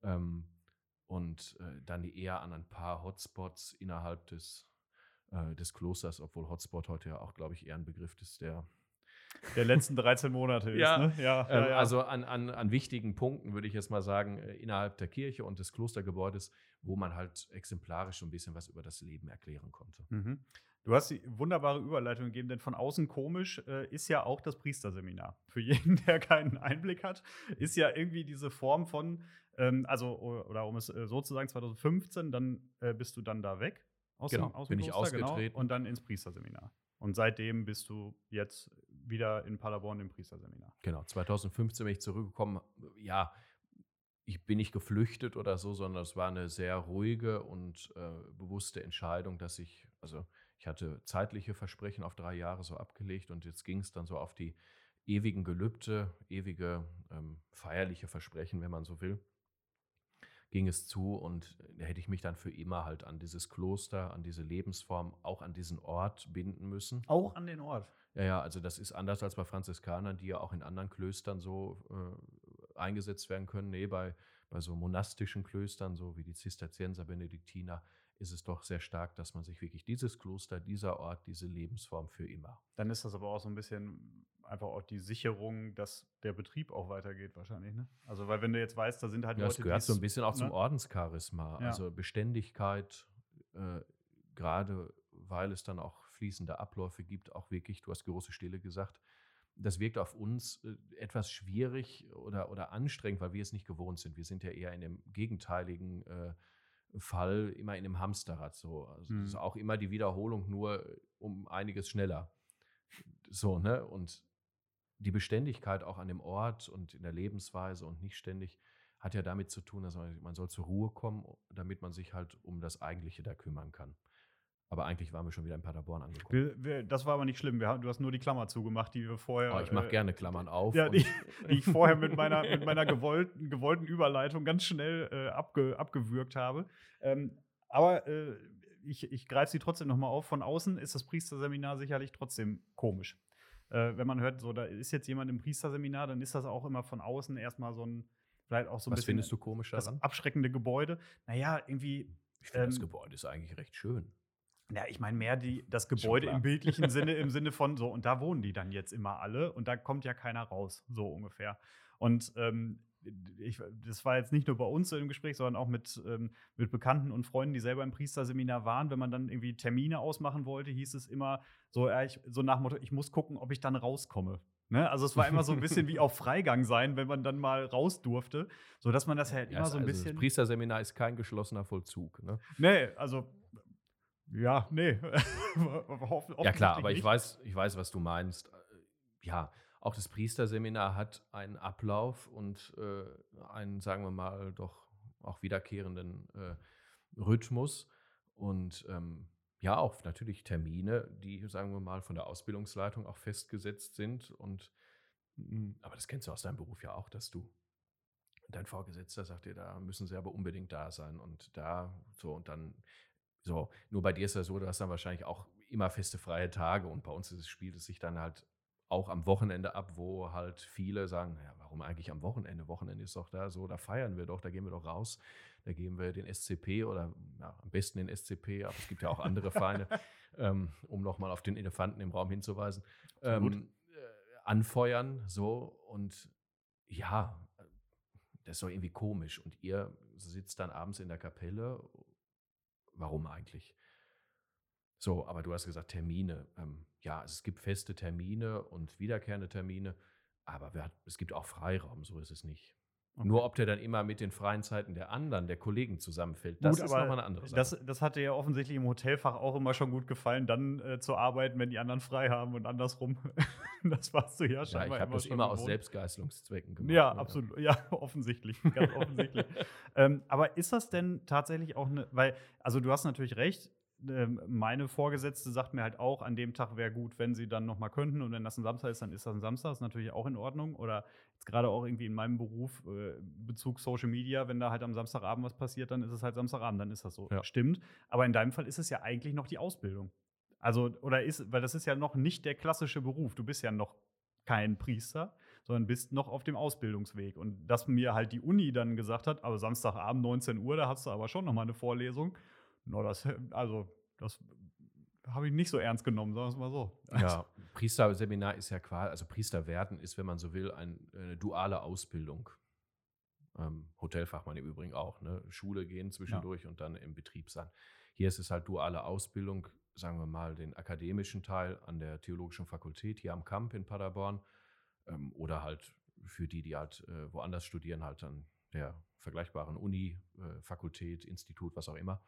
Ähm, und äh, dann eher an ein paar Hotspots innerhalb des, äh, des Klosters, obwohl Hotspot heute ja auch, glaube ich, eher ein Begriff ist, der Der letzten 13 Monate Ja, ist, ne? Ja, ähm, ja, ja. Also an, an, an wichtigen Punkten würde ich jetzt mal sagen, äh, innerhalb der Kirche und des Klostergebäudes, wo man halt exemplarisch so ein bisschen was über das Leben erklären konnte. Mhm. Du hast die wunderbare Überleitung gegeben, denn von außen komisch äh, ist ja auch das Priesterseminar. Für jeden, der keinen Einblick hat, ist ja irgendwie diese Form von, ähm, also, oder um es äh, so zu sagen, 2015, dann äh, bist du dann da weg aus Genau, dem, aus bin dem ich Kloster, genau, ausgetreten. und dann ins Priesterseminar. Und seitdem bist du jetzt wieder in Paderborn im Priesterseminar. Genau, 2015 bin ich zurückgekommen. Ja, ich bin nicht geflüchtet oder so, sondern es war eine sehr ruhige und äh, bewusste Entscheidung, dass ich, also ich hatte zeitliche Versprechen auf drei Jahre so abgelegt und jetzt ging es dann so auf die ewigen Gelübde, ewige ähm, feierliche Versprechen, wenn man so will, ging es zu und da hätte ich mich dann für immer halt an dieses Kloster, an diese Lebensform, auch an diesen Ort binden müssen. Auch an den Ort. Ja, ja, also das ist anders als bei Franziskanern, die ja auch in anderen Klöstern so äh, eingesetzt werden können. Nee, bei, bei so monastischen Klöstern, so wie die Zisterzienser, Benediktiner, ist es doch sehr stark, dass man sich wirklich dieses Kloster, dieser Ort, diese Lebensform für immer. Dann ist das aber auch so ein bisschen einfach auch die Sicherung, dass der Betrieb auch weitergeht, wahrscheinlich. Ne? Also, weil wenn du jetzt weißt, da sind halt Ja, Leute, es gehört so ein bisschen auch zum ne? Ordenscharisma. Ja. Also Beständigkeit, äh, gerade weil es dann auch fließende Abläufe gibt, auch wirklich, du hast große Stille gesagt, das wirkt auf uns äh, etwas schwierig oder, oder anstrengend, weil wir es nicht gewohnt sind. Wir sind ja eher in dem gegenteiligen äh, Fall, immer in dem Hamsterrad so. Also Mhm. es ist auch immer die Wiederholung, nur äh, um einiges schneller. So, ne? Und die Beständigkeit auch an dem Ort und in der Lebensweise und nicht ständig hat ja damit zu tun, dass man, man soll zur Ruhe kommen, damit man sich halt um das Eigentliche da kümmern kann. Aber eigentlich waren wir schon wieder in Paderborn angekommen. Wir, wir, das war aber nicht schlimm. Haben- du hast nur die Klammer zugemacht, die wir vorher. Oh, ich mache äh, gerne Klammern auf. Ja, die, die ich vorher mit meiner, mit meiner gewollten, gewollten Überleitung ganz schnell äh, abge, abgewürgt habe. Ähm, aber äh, ich, ich greife sie trotzdem nochmal auf. Von außen ist das Priesterseminar sicherlich trotzdem komisch. Äh, wenn man hört, so, da ist jetzt jemand im Priesterseminar, dann ist das auch immer von außen erstmal so ein, vielleicht auch so ein Was bisschen findest du komisch das daran? abschreckende Gebäude. Naja, irgendwie Ich finde, das ähm, Gebäude ist eigentlich recht schön. Ja, ich meine mehr die, das Gebäude im bildlichen Sinne, im Sinne von so, und da wohnen die dann jetzt immer alle und da kommt ja keiner raus, so ungefähr. Und ähm, ich, das war jetzt nicht nur bei uns so im Gespräch, sondern auch mit, ähm, mit Bekannten und Freunden, die selber im Priesterseminar waren. Wenn man dann irgendwie Termine ausmachen wollte, hieß es immer so, ja, ich, so nach Motto, ich muss gucken, ob ich dann rauskomme. Ne? Also es war immer so ein bisschen wie auf Freigang sein, wenn man dann mal raus durfte, so dass man das halt ja, immer so ein also bisschen. Das Priesterseminar ist kein geschlossener Vollzug. Ne? Nee, also ja, nee. ja klar, aber ich weiß, ich weiß, was du meinst. Ja, auch das Priesterseminar hat einen Ablauf und äh, einen, sagen wir mal, doch auch wiederkehrenden äh, Rhythmus und ähm, ja, auch natürlich Termine, die, sagen wir mal, von der Ausbildungsleitung auch festgesetzt sind. Und hm, aber das kennst du aus deinem Beruf ja auch, dass du dein Vorgesetzter sagt dir, da müssen sie aber unbedingt da sein und da so und dann so. Nur bei dir ist ja so, du hast dann wahrscheinlich auch immer feste freie Tage und bei uns es, spielt es sich dann halt auch am Wochenende ab, wo halt viele sagen, ja, warum eigentlich am Wochenende? Wochenende ist doch da so, da feiern wir doch, da gehen wir doch raus, da gehen wir den SCP oder ja, am besten den SCP, aber es gibt ja auch andere Vereine, ähm, um nochmal auf den Elefanten im Raum hinzuweisen, ähm, äh, anfeuern, so und ja, das ist doch irgendwie komisch und ihr sitzt dann abends in der Kapelle, warum eigentlich? So, aber du hast gesagt, Termine. Ähm, ja, also es gibt feste Termine und wiederkehrende Termine, aber wir, es gibt auch Freiraum, so ist es nicht. Okay. Nur ob der dann immer mit den freien Zeiten der anderen, der Kollegen zusammenfällt, das gut, ist nochmal eine andere Sache. Das, das hat dir ja offensichtlich im Hotelfach auch immer schon gut gefallen, dann äh, zu arbeiten, wenn die anderen frei haben und andersrum. das warst du ja schon. Ja, ich habe das immer gewohnt. aus Selbstgeißelungszwecken gemacht. Ja, absolut. Ja, offensichtlich. Ganz offensichtlich. ähm, aber ist das denn tatsächlich auch eine, weil, also du hast natürlich recht, meine Vorgesetzte sagt mir halt auch, an dem Tag wäre gut, wenn sie dann nochmal könnten. Und wenn das ein Samstag ist, dann ist das ein Samstag. Das ist natürlich auch in Ordnung. Oder jetzt gerade auch irgendwie in meinem Beruf, äh, Bezug Social Media, wenn da halt am Samstagabend was passiert, dann ist es halt Samstagabend, dann ist das so. Ja. Stimmt. Aber in deinem Fall ist es ja eigentlich noch die Ausbildung. Also, oder ist, weil das ist ja noch nicht der klassische Beruf. Du bist ja noch kein Priester, sondern bist noch auf dem Ausbildungsweg. Und dass mir halt die Uni dann gesagt hat, aber Samstagabend 19 Uhr, da hast du aber schon nochmal eine Vorlesung. No, das, also, das habe ich nicht so ernst genommen, sagen wir es mal so. Ja, Priesterseminar ist ja quasi, also Priester werden ist, wenn man so will, ein, eine duale Ausbildung. Ähm, Hotelfachmann im Übrigen auch, ne? Schule gehen zwischendurch ja. und dann im Betrieb sein. Hier ist es halt duale Ausbildung, sagen wir mal, den akademischen Teil an der Theologischen Fakultät hier am Camp in Paderborn ähm, oder halt für die, die halt äh, woanders studieren, halt an der vergleichbaren Uni, äh, Fakultät, Institut, was auch immer.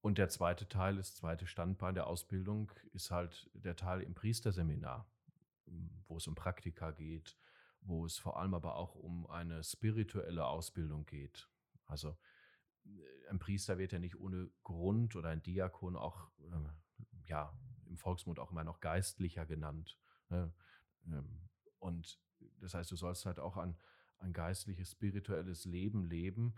Und der zweite Teil, das zweite Standbein der Ausbildung, ist halt der Teil im Priesterseminar, wo es um Praktika geht, wo es vor allem aber auch um eine spirituelle Ausbildung geht. Also äh, ein Priester wird ja nicht ohne Grund oder ein Diakon auch, äh, ja, im Volksmund auch immer noch geistlicher genannt. Ne? Ähm, und das heißt, du sollst halt auch ein, ein geistliches, spirituelles Leben leben.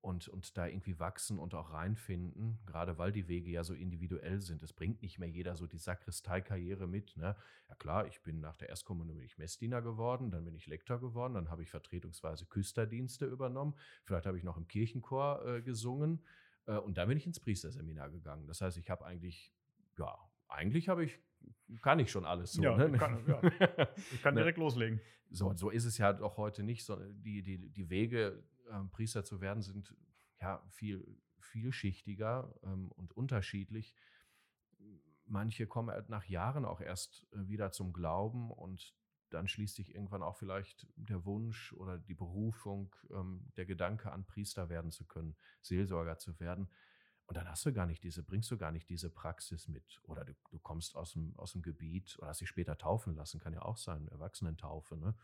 Und, und da irgendwie wachsen und auch reinfinden, gerade weil die Wege ja so individuell sind. Es bringt nicht mehr jeder so die Sakristeikarriere mit. Ne? Ja klar, ich bin nach der Erstkommunion bin ich Messdiener geworden, dann bin ich Lektor geworden, dann habe ich vertretungsweise Küsterdienste übernommen, vielleicht habe ich noch im Kirchenchor äh, gesungen äh, und dann bin ich ins Priesterseminar gegangen. Das heißt, ich habe eigentlich, ja, eigentlich habe ich, kann ich schon alles so. Ja, ne? ich kann, ja. ich kann ne? direkt loslegen. So, so ist es ja doch heute nicht. So, die, die, die Wege ähm, Priester zu werden, sind ja viel vielschichtiger ähm, und unterschiedlich. Manche kommen nach Jahren auch erst äh, wieder zum Glauben und dann schließt sich irgendwann auch vielleicht der Wunsch oder die Berufung, ähm, der Gedanke an, Priester werden zu können, Seelsorger zu werden. Und dann hast du gar nicht diese, bringst du gar nicht diese Praxis mit. Oder du, du kommst aus dem, aus dem Gebiet oder hast dich später taufen lassen, kann ja auch sein, Erwachsenentaufe. Ne?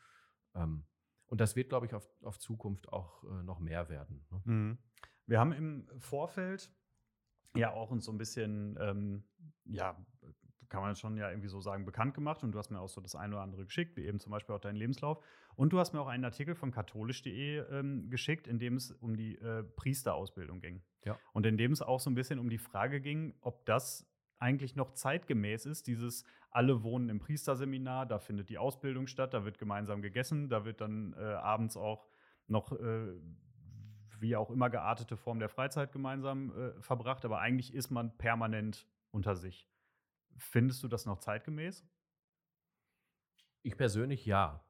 Ähm, und das wird, glaube ich, auf, auf Zukunft auch äh, noch mehr werden. Ne? Mhm. Wir haben im Vorfeld ja auch uns so ein bisschen, ähm, ja, kann man schon ja irgendwie so sagen, bekannt gemacht. Und du hast mir auch so das eine oder andere geschickt, wie eben zum Beispiel auch deinen Lebenslauf. Und du hast mir auch einen Artikel von katholisch.de ähm, geschickt, in dem es um die äh, Priesterausbildung ging. Ja. Und in dem es auch so ein bisschen um die Frage ging, ob das eigentlich noch zeitgemäß ist, dieses alle wohnen im Priesterseminar, da findet die Ausbildung statt, da wird gemeinsam gegessen, da wird dann äh, abends auch noch äh, wie auch immer geartete Form der Freizeit gemeinsam äh, verbracht, aber eigentlich ist man permanent unter sich. Findest du das noch zeitgemäß? Ich persönlich ja.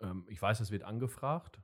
Ähm, ich weiß, es wird angefragt.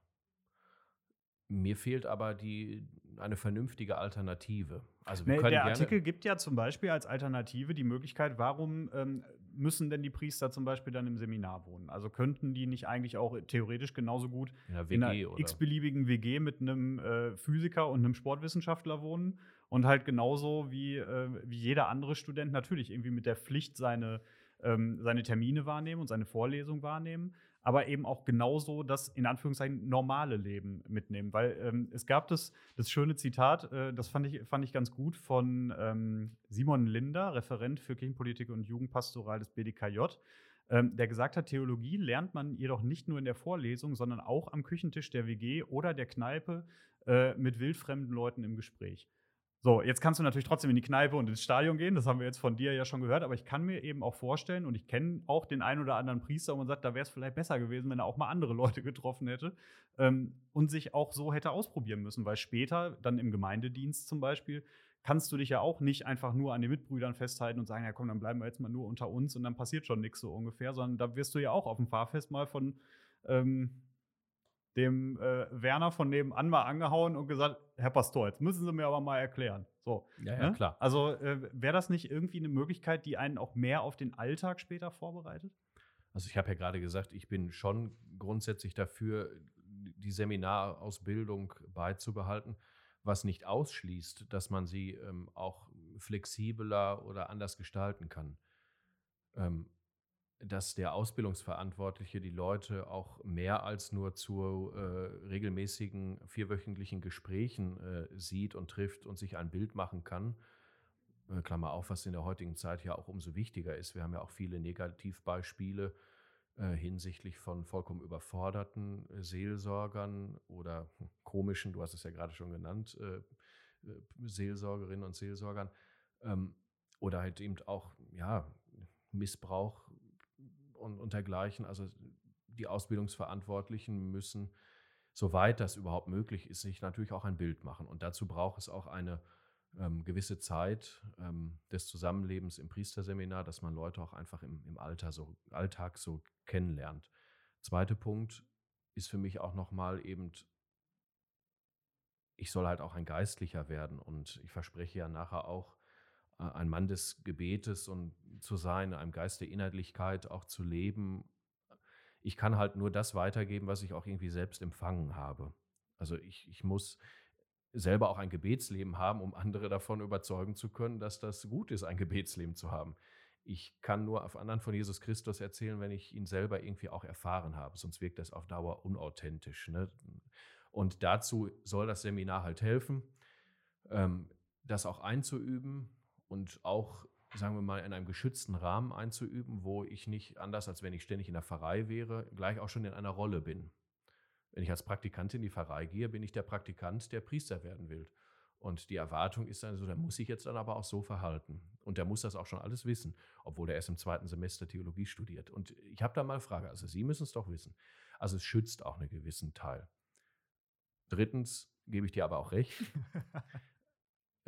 Mir fehlt aber die, eine vernünftige Alternative. Also wir nee, können der Artikel gibt ja zum Beispiel als Alternative die Möglichkeit, warum ähm, müssen denn die Priester zum Beispiel dann im Seminar wohnen? Also könnten die nicht eigentlich auch theoretisch genauso gut in einer, in einer x-beliebigen WG mit einem äh, Physiker und einem Sportwissenschaftler wohnen und halt genauso wie, äh, wie jeder andere Student natürlich irgendwie mit der Pflicht seine, ähm, seine Termine wahrnehmen und seine Vorlesung wahrnehmen aber eben auch genauso das in Anführungszeichen normale Leben mitnehmen. Weil ähm, es gab das, das schöne Zitat, äh, das fand ich, fand ich ganz gut von ähm, Simon Linder, Referent für Kirchenpolitik und Jugendpastoral des BDKJ, ähm, der gesagt hat, Theologie lernt man jedoch nicht nur in der Vorlesung, sondern auch am Küchentisch der WG oder der Kneipe äh, mit wildfremden Leuten im Gespräch. So, jetzt kannst du natürlich trotzdem in die Kneipe und ins Stadion gehen. Das haben wir jetzt von dir ja schon gehört. Aber ich kann mir eben auch vorstellen, und ich kenne auch den einen oder anderen Priester, wo man sagt, da wäre es vielleicht besser gewesen, wenn er auch mal andere Leute getroffen hätte ähm, und sich auch so hätte ausprobieren müssen. Weil später, dann im Gemeindedienst zum Beispiel, kannst du dich ja auch nicht einfach nur an den Mitbrüdern festhalten und sagen, ja komm, dann bleiben wir jetzt mal nur unter uns und dann passiert schon nichts so ungefähr, sondern da wirst du ja auch auf dem Fahrfest mal von ähm, dem äh, Werner von nebenan mal angehauen und gesagt, Herr Pastor, jetzt müssen Sie mir aber mal erklären. So, ja, ja, ne? klar. Also äh, wäre das nicht irgendwie eine Möglichkeit, die einen auch mehr auf den Alltag später vorbereitet? Also ich habe ja gerade gesagt, ich bin schon grundsätzlich dafür, die Seminarausbildung beizubehalten, was nicht ausschließt, dass man sie ähm, auch flexibler oder anders gestalten kann. Ähm, dass der Ausbildungsverantwortliche die Leute auch mehr als nur zu äh, regelmäßigen vierwöchentlichen Gesprächen äh, sieht und trifft und sich ein Bild machen kann. Äh, Klammer auf, was in der heutigen Zeit ja auch umso wichtiger ist. Wir haben ja auch viele Negativbeispiele äh, hinsichtlich von vollkommen überforderten äh, Seelsorgern oder hm, komischen, du hast es ja gerade schon genannt, äh, Seelsorgerinnen und Seelsorgern. Ähm, oder halt eben auch ja, Missbrauch und, und dergleichen. Also die Ausbildungsverantwortlichen müssen, soweit das überhaupt möglich ist, sich natürlich auch ein Bild machen. Und dazu braucht es auch eine ähm, gewisse Zeit ähm, des Zusammenlebens im Priesterseminar, dass man Leute auch einfach im, im Alter so, Alltag so kennenlernt. Zweiter Punkt ist für mich auch nochmal eben, ich soll halt auch ein Geistlicher werden und ich verspreche ja nachher auch, ein Mann des Gebetes und zu sein, einem Geist der Inhaltlichkeit auch zu leben. Ich kann halt nur das weitergeben, was ich auch irgendwie selbst empfangen habe. Also ich, ich muss selber auch ein Gebetsleben haben, um andere davon überzeugen zu können, dass das gut ist, ein Gebetsleben zu haben. Ich kann nur auf anderen von Jesus Christus erzählen, wenn ich ihn selber irgendwie auch erfahren habe, sonst wirkt das auf Dauer unauthentisch. Ne? Und dazu soll das Seminar halt helfen, ähm, das auch einzuüben, und auch, sagen wir mal, in einem geschützten Rahmen einzuüben, wo ich nicht, anders als wenn ich ständig in der Pfarrei wäre, gleich auch schon in einer Rolle bin. Wenn ich als Praktikant in die Pfarrei gehe, bin ich der Praktikant, der Priester werden will. Und die Erwartung ist dann so, der muss sich jetzt dann aber auch so verhalten. Und der muss das auch schon alles wissen, obwohl er erst im zweiten Semester Theologie studiert. Und ich habe da mal eine Frage, also Sie müssen es doch wissen. Also es schützt auch einen gewissen Teil. Drittens gebe ich dir aber auch recht.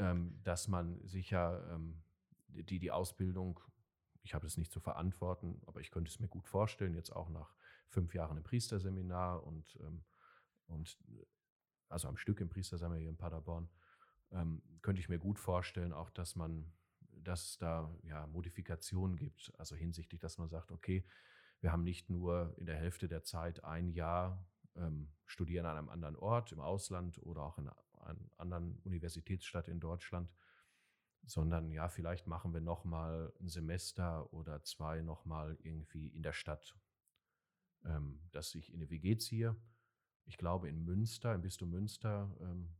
ähm, dass man sicher ähm, die, die Ausbildung, ich habe es nicht zu verantworten, aber ich könnte es mir gut vorstellen, jetzt auch nach fünf Jahren im Priesterseminar und, ähm, und also am Stück im Priesterseminar hier in Paderborn, ähm, könnte ich mir gut vorstellen, auch dass man, dass da ja Modifikationen gibt, also hinsichtlich, dass man sagt, okay, wir haben nicht nur in der Hälfte der Zeit ein Jahr ähm, studieren an einem anderen Ort, im Ausland oder auch in einer anderen Universitätsstadt in Deutschland, sondern ja, vielleicht machen wir noch mal ein Semester oder zwei noch mal irgendwie in der Stadt, ähm, dass ich in eine WG ziehe. Ich glaube, in Münster, im Bistum Münster, ähm,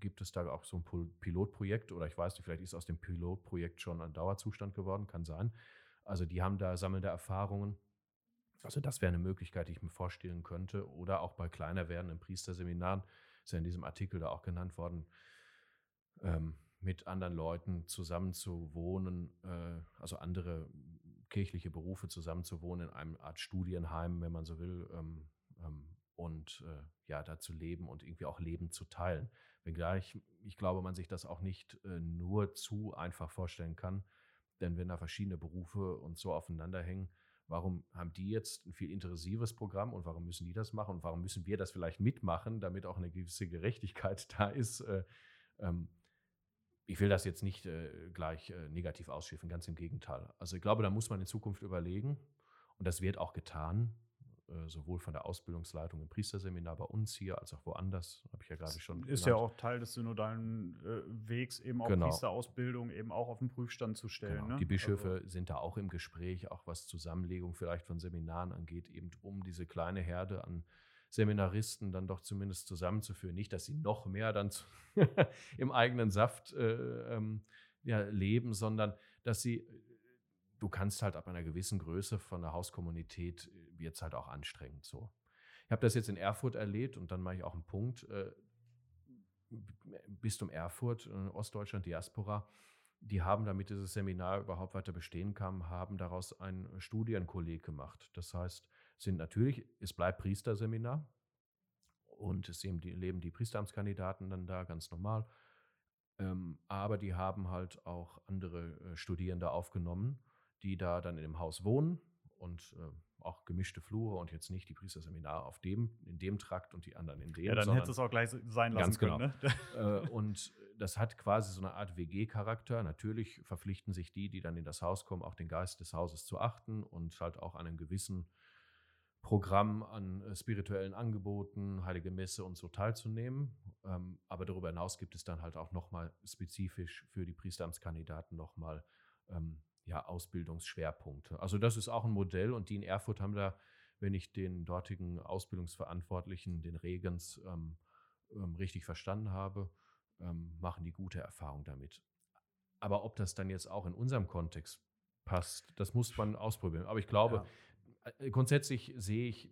gibt es da auch so ein Pilotprojekt oder ich weiß nicht, vielleicht ist aus dem Pilotprojekt schon ein Dauerzustand geworden, kann sein. Also die haben da sammelnde Erfahrungen. Also das wäre eine Möglichkeit, die ich mir vorstellen könnte. Oder auch bei kleiner werdenden Priesterseminaren ist ja in diesem Artikel da auch genannt worden, ähm, mit anderen Leuten zusammen zu wohnen, äh, also andere kirchliche Berufe zusammen zu wohnen in einem Art Studienheim, wenn man so will, ähm, ähm, und äh, ja, da zu leben und irgendwie auch Leben zu teilen. Wenngleich, ich glaube, man sich das auch nicht äh, nur zu einfach vorstellen kann, denn wenn da verschiedene Berufe und so aufeinander hängen, warum haben die jetzt ein viel intensiveres Programm und warum müssen die das machen und warum müssen wir das vielleicht mitmachen, damit auch eine gewisse Gerechtigkeit da ist. Äh, ähm, ich will das jetzt nicht äh, gleich äh, negativ ausschiffen, ganz im Gegenteil. Also ich glaube, da muss man in Zukunft überlegen und das wird auch getan. Äh, sowohl von der Ausbildungsleitung im Priesterseminar bei uns hier als auch woanders, habe ich ja gerade schon Ist ja auch Teil des synodalen äh, Wegs, eben auch genau. Priesterausbildung eben auch auf den Prüfstand zu stellen. Genau. Ne? Die Bischöfe also. sind da auch im Gespräch, auch was Zusammenlegung vielleicht von Seminaren angeht, eben um diese kleine Herde an Seminaristen dann doch zumindest zusammenzuführen. Nicht, dass sie noch mehr dann im eigenen Saft äh, ähm, ja, leben, sondern dass sie du kannst halt ab einer gewissen Größe von der Hauskommunität äh, wird es halt auch anstrengend so. Ich habe das jetzt in Erfurt erlebt und dann mache ich auch einen Punkt. Äh, Bistum Erfurt, äh, Ostdeutschland, Diaspora, die haben, damit dieses Seminar überhaupt weiter bestehen kann, haben daraus ein Studienkolleg gemacht. Das heißt, sind natürlich, es bleibt Priesterseminar und es leben die Priesteramtskandidaten dann da ganz normal. Ähm, aber die haben halt auch andere äh, Studierende aufgenommen die da dann in dem Haus wohnen und äh, auch gemischte Flure und jetzt nicht die Priesterseminar auf dem, in dem Trakt und die anderen in dem. Ja, dann hätte es auch gleich sein lassen ganz können. Genau. Ne? äh, und das hat quasi so eine Art WG-Charakter. Natürlich verpflichten sich die, die dann in das Haus kommen, auch den Geist des Hauses zu achten und halt auch an einem gewissen Programm an äh, spirituellen Angeboten, Heilige Messe und so teilzunehmen. Ähm, aber darüber hinaus gibt es dann halt auch nochmal spezifisch für die Priesteramtskandidaten nochmal ähm, ja, Ausbildungsschwerpunkte. Also das ist auch ein Modell und die in Erfurt haben da, wenn ich den dortigen Ausbildungsverantwortlichen, den Regens, ähm, ähm, richtig verstanden habe, ähm, machen die gute Erfahrung damit. Aber ob das dann jetzt auch in unserem Kontext passt, das muss man ausprobieren. Aber ich glaube, ja. Äh, grundsätzlich sehe ich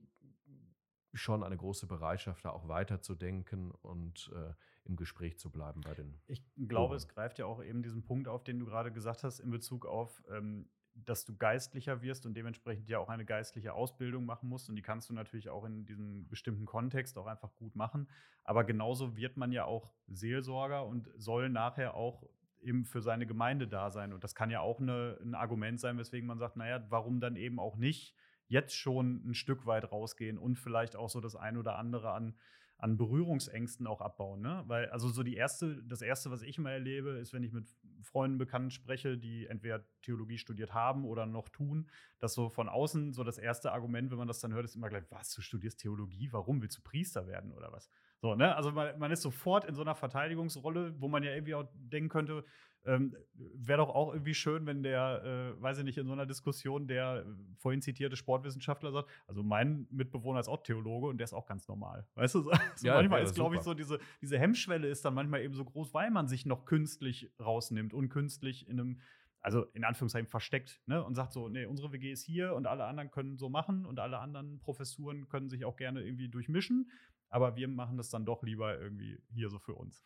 schon eine große Bereitschaft, da auch weiterzudenken und äh, im Gespräch zu bleiben bei den. Ich glaube, Ohren. es greift ja auch eben diesen Punkt auf, den du gerade gesagt hast, in Bezug auf, ähm, dass du geistlicher wirst und dementsprechend ja auch eine geistliche Ausbildung machen musst. Und die kannst du natürlich auch in diesem bestimmten Kontext auch einfach gut machen. Aber genauso wird man ja auch Seelsorger und soll nachher auch eben für seine Gemeinde da sein. Und das kann ja auch eine, ein Argument sein, weswegen man sagt, naja, warum dann eben auch nicht jetzt schon ein Stück weit rausgehen und vielleicht auch so das ein oder andere an an Berührungsängsten auch abbauen. Ne? Weil, also so die erste, das erste, was ich immer erlebe, ist, wenn ich mit Freunden, Bekannten spreche, die entweder Theologie studiert haben oder noch tun, dass so von außen so das erste Argument, wenn man das dann hört, ist immer gleich, was, du studierst Theologie, warum willst du Priester werden oder was? So, ne? Also man, man ist sofort in so einer Verteidigungsrolle, wo man ja irgendwie auch denken könnte, ähm, Wäre doch auch irgendwie schön, wenn der, äh, weiß ich nicht, in so einer Diskussion der äh, vorhin zitierte Sportwissenschaftler sagt, also mein Mitbewohner ist auch Theologe und der ist auch ganz normal. Weißt du, also ja, manchmal ist, glaube ich, so diese, diese Hemmschwelle ist dann manchmal eben so groß, weil man sich noch künstlich rausnimmt und künstlich in einem also in Anführungszeichen versteckt, ne? Und sagt so, nee, unsere WG ist hier und alle anderen können so machen und alle anderen Professuren können sich auch gerne irgendwie durchmischen, aber wir machen das dann doch lieber irgendwie hier so für uns.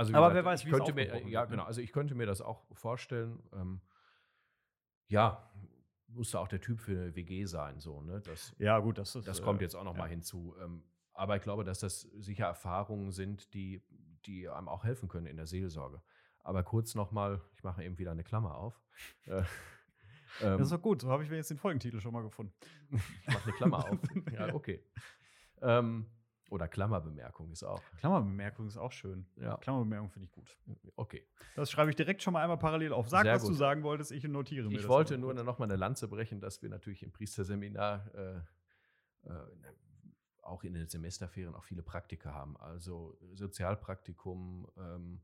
Also, aber gesagt, wer weiß, wie könnte es mir, Ja, ne? genau. Also ich könnte mir das auch vorstellen. Ähm, ja, musste auch der Typ für eine WG sein, so, ne? Das, ja, gut, das ist. Das kommt äh, jetzt auch noch ja. mal hinzu. Ähm, aber ich glaube, dass das sicher Erfahrungen sind, die, die einem auch helfen können in der Seelsorge. Aber kurz noch mal, ich mache eben wieder eine Klammer auf. äh, ähm, das ist doch gut, so habe ich mir jetzt den Folgentitel schon mal gefunden. ich mache eine Klammer auf. Ja, okay. Ähm, oder Klammerbemerkung ist auch. Klammerbemerkung ist auch schön. Ja. Klammerbemerkung finde ich gut. Okay. Das schreibe ich direkt schon mal einmal parallel auf. Sag, Sehr was gut. du sagen wolltest, ich notiere mir Ich wollte nur noch mal eine Lanze brechen, dass wir natürlich im Priesterseminar äh, äh, auch in den Semesterferien auch viele Praktika haben. Also Sozialpraktikum ähm,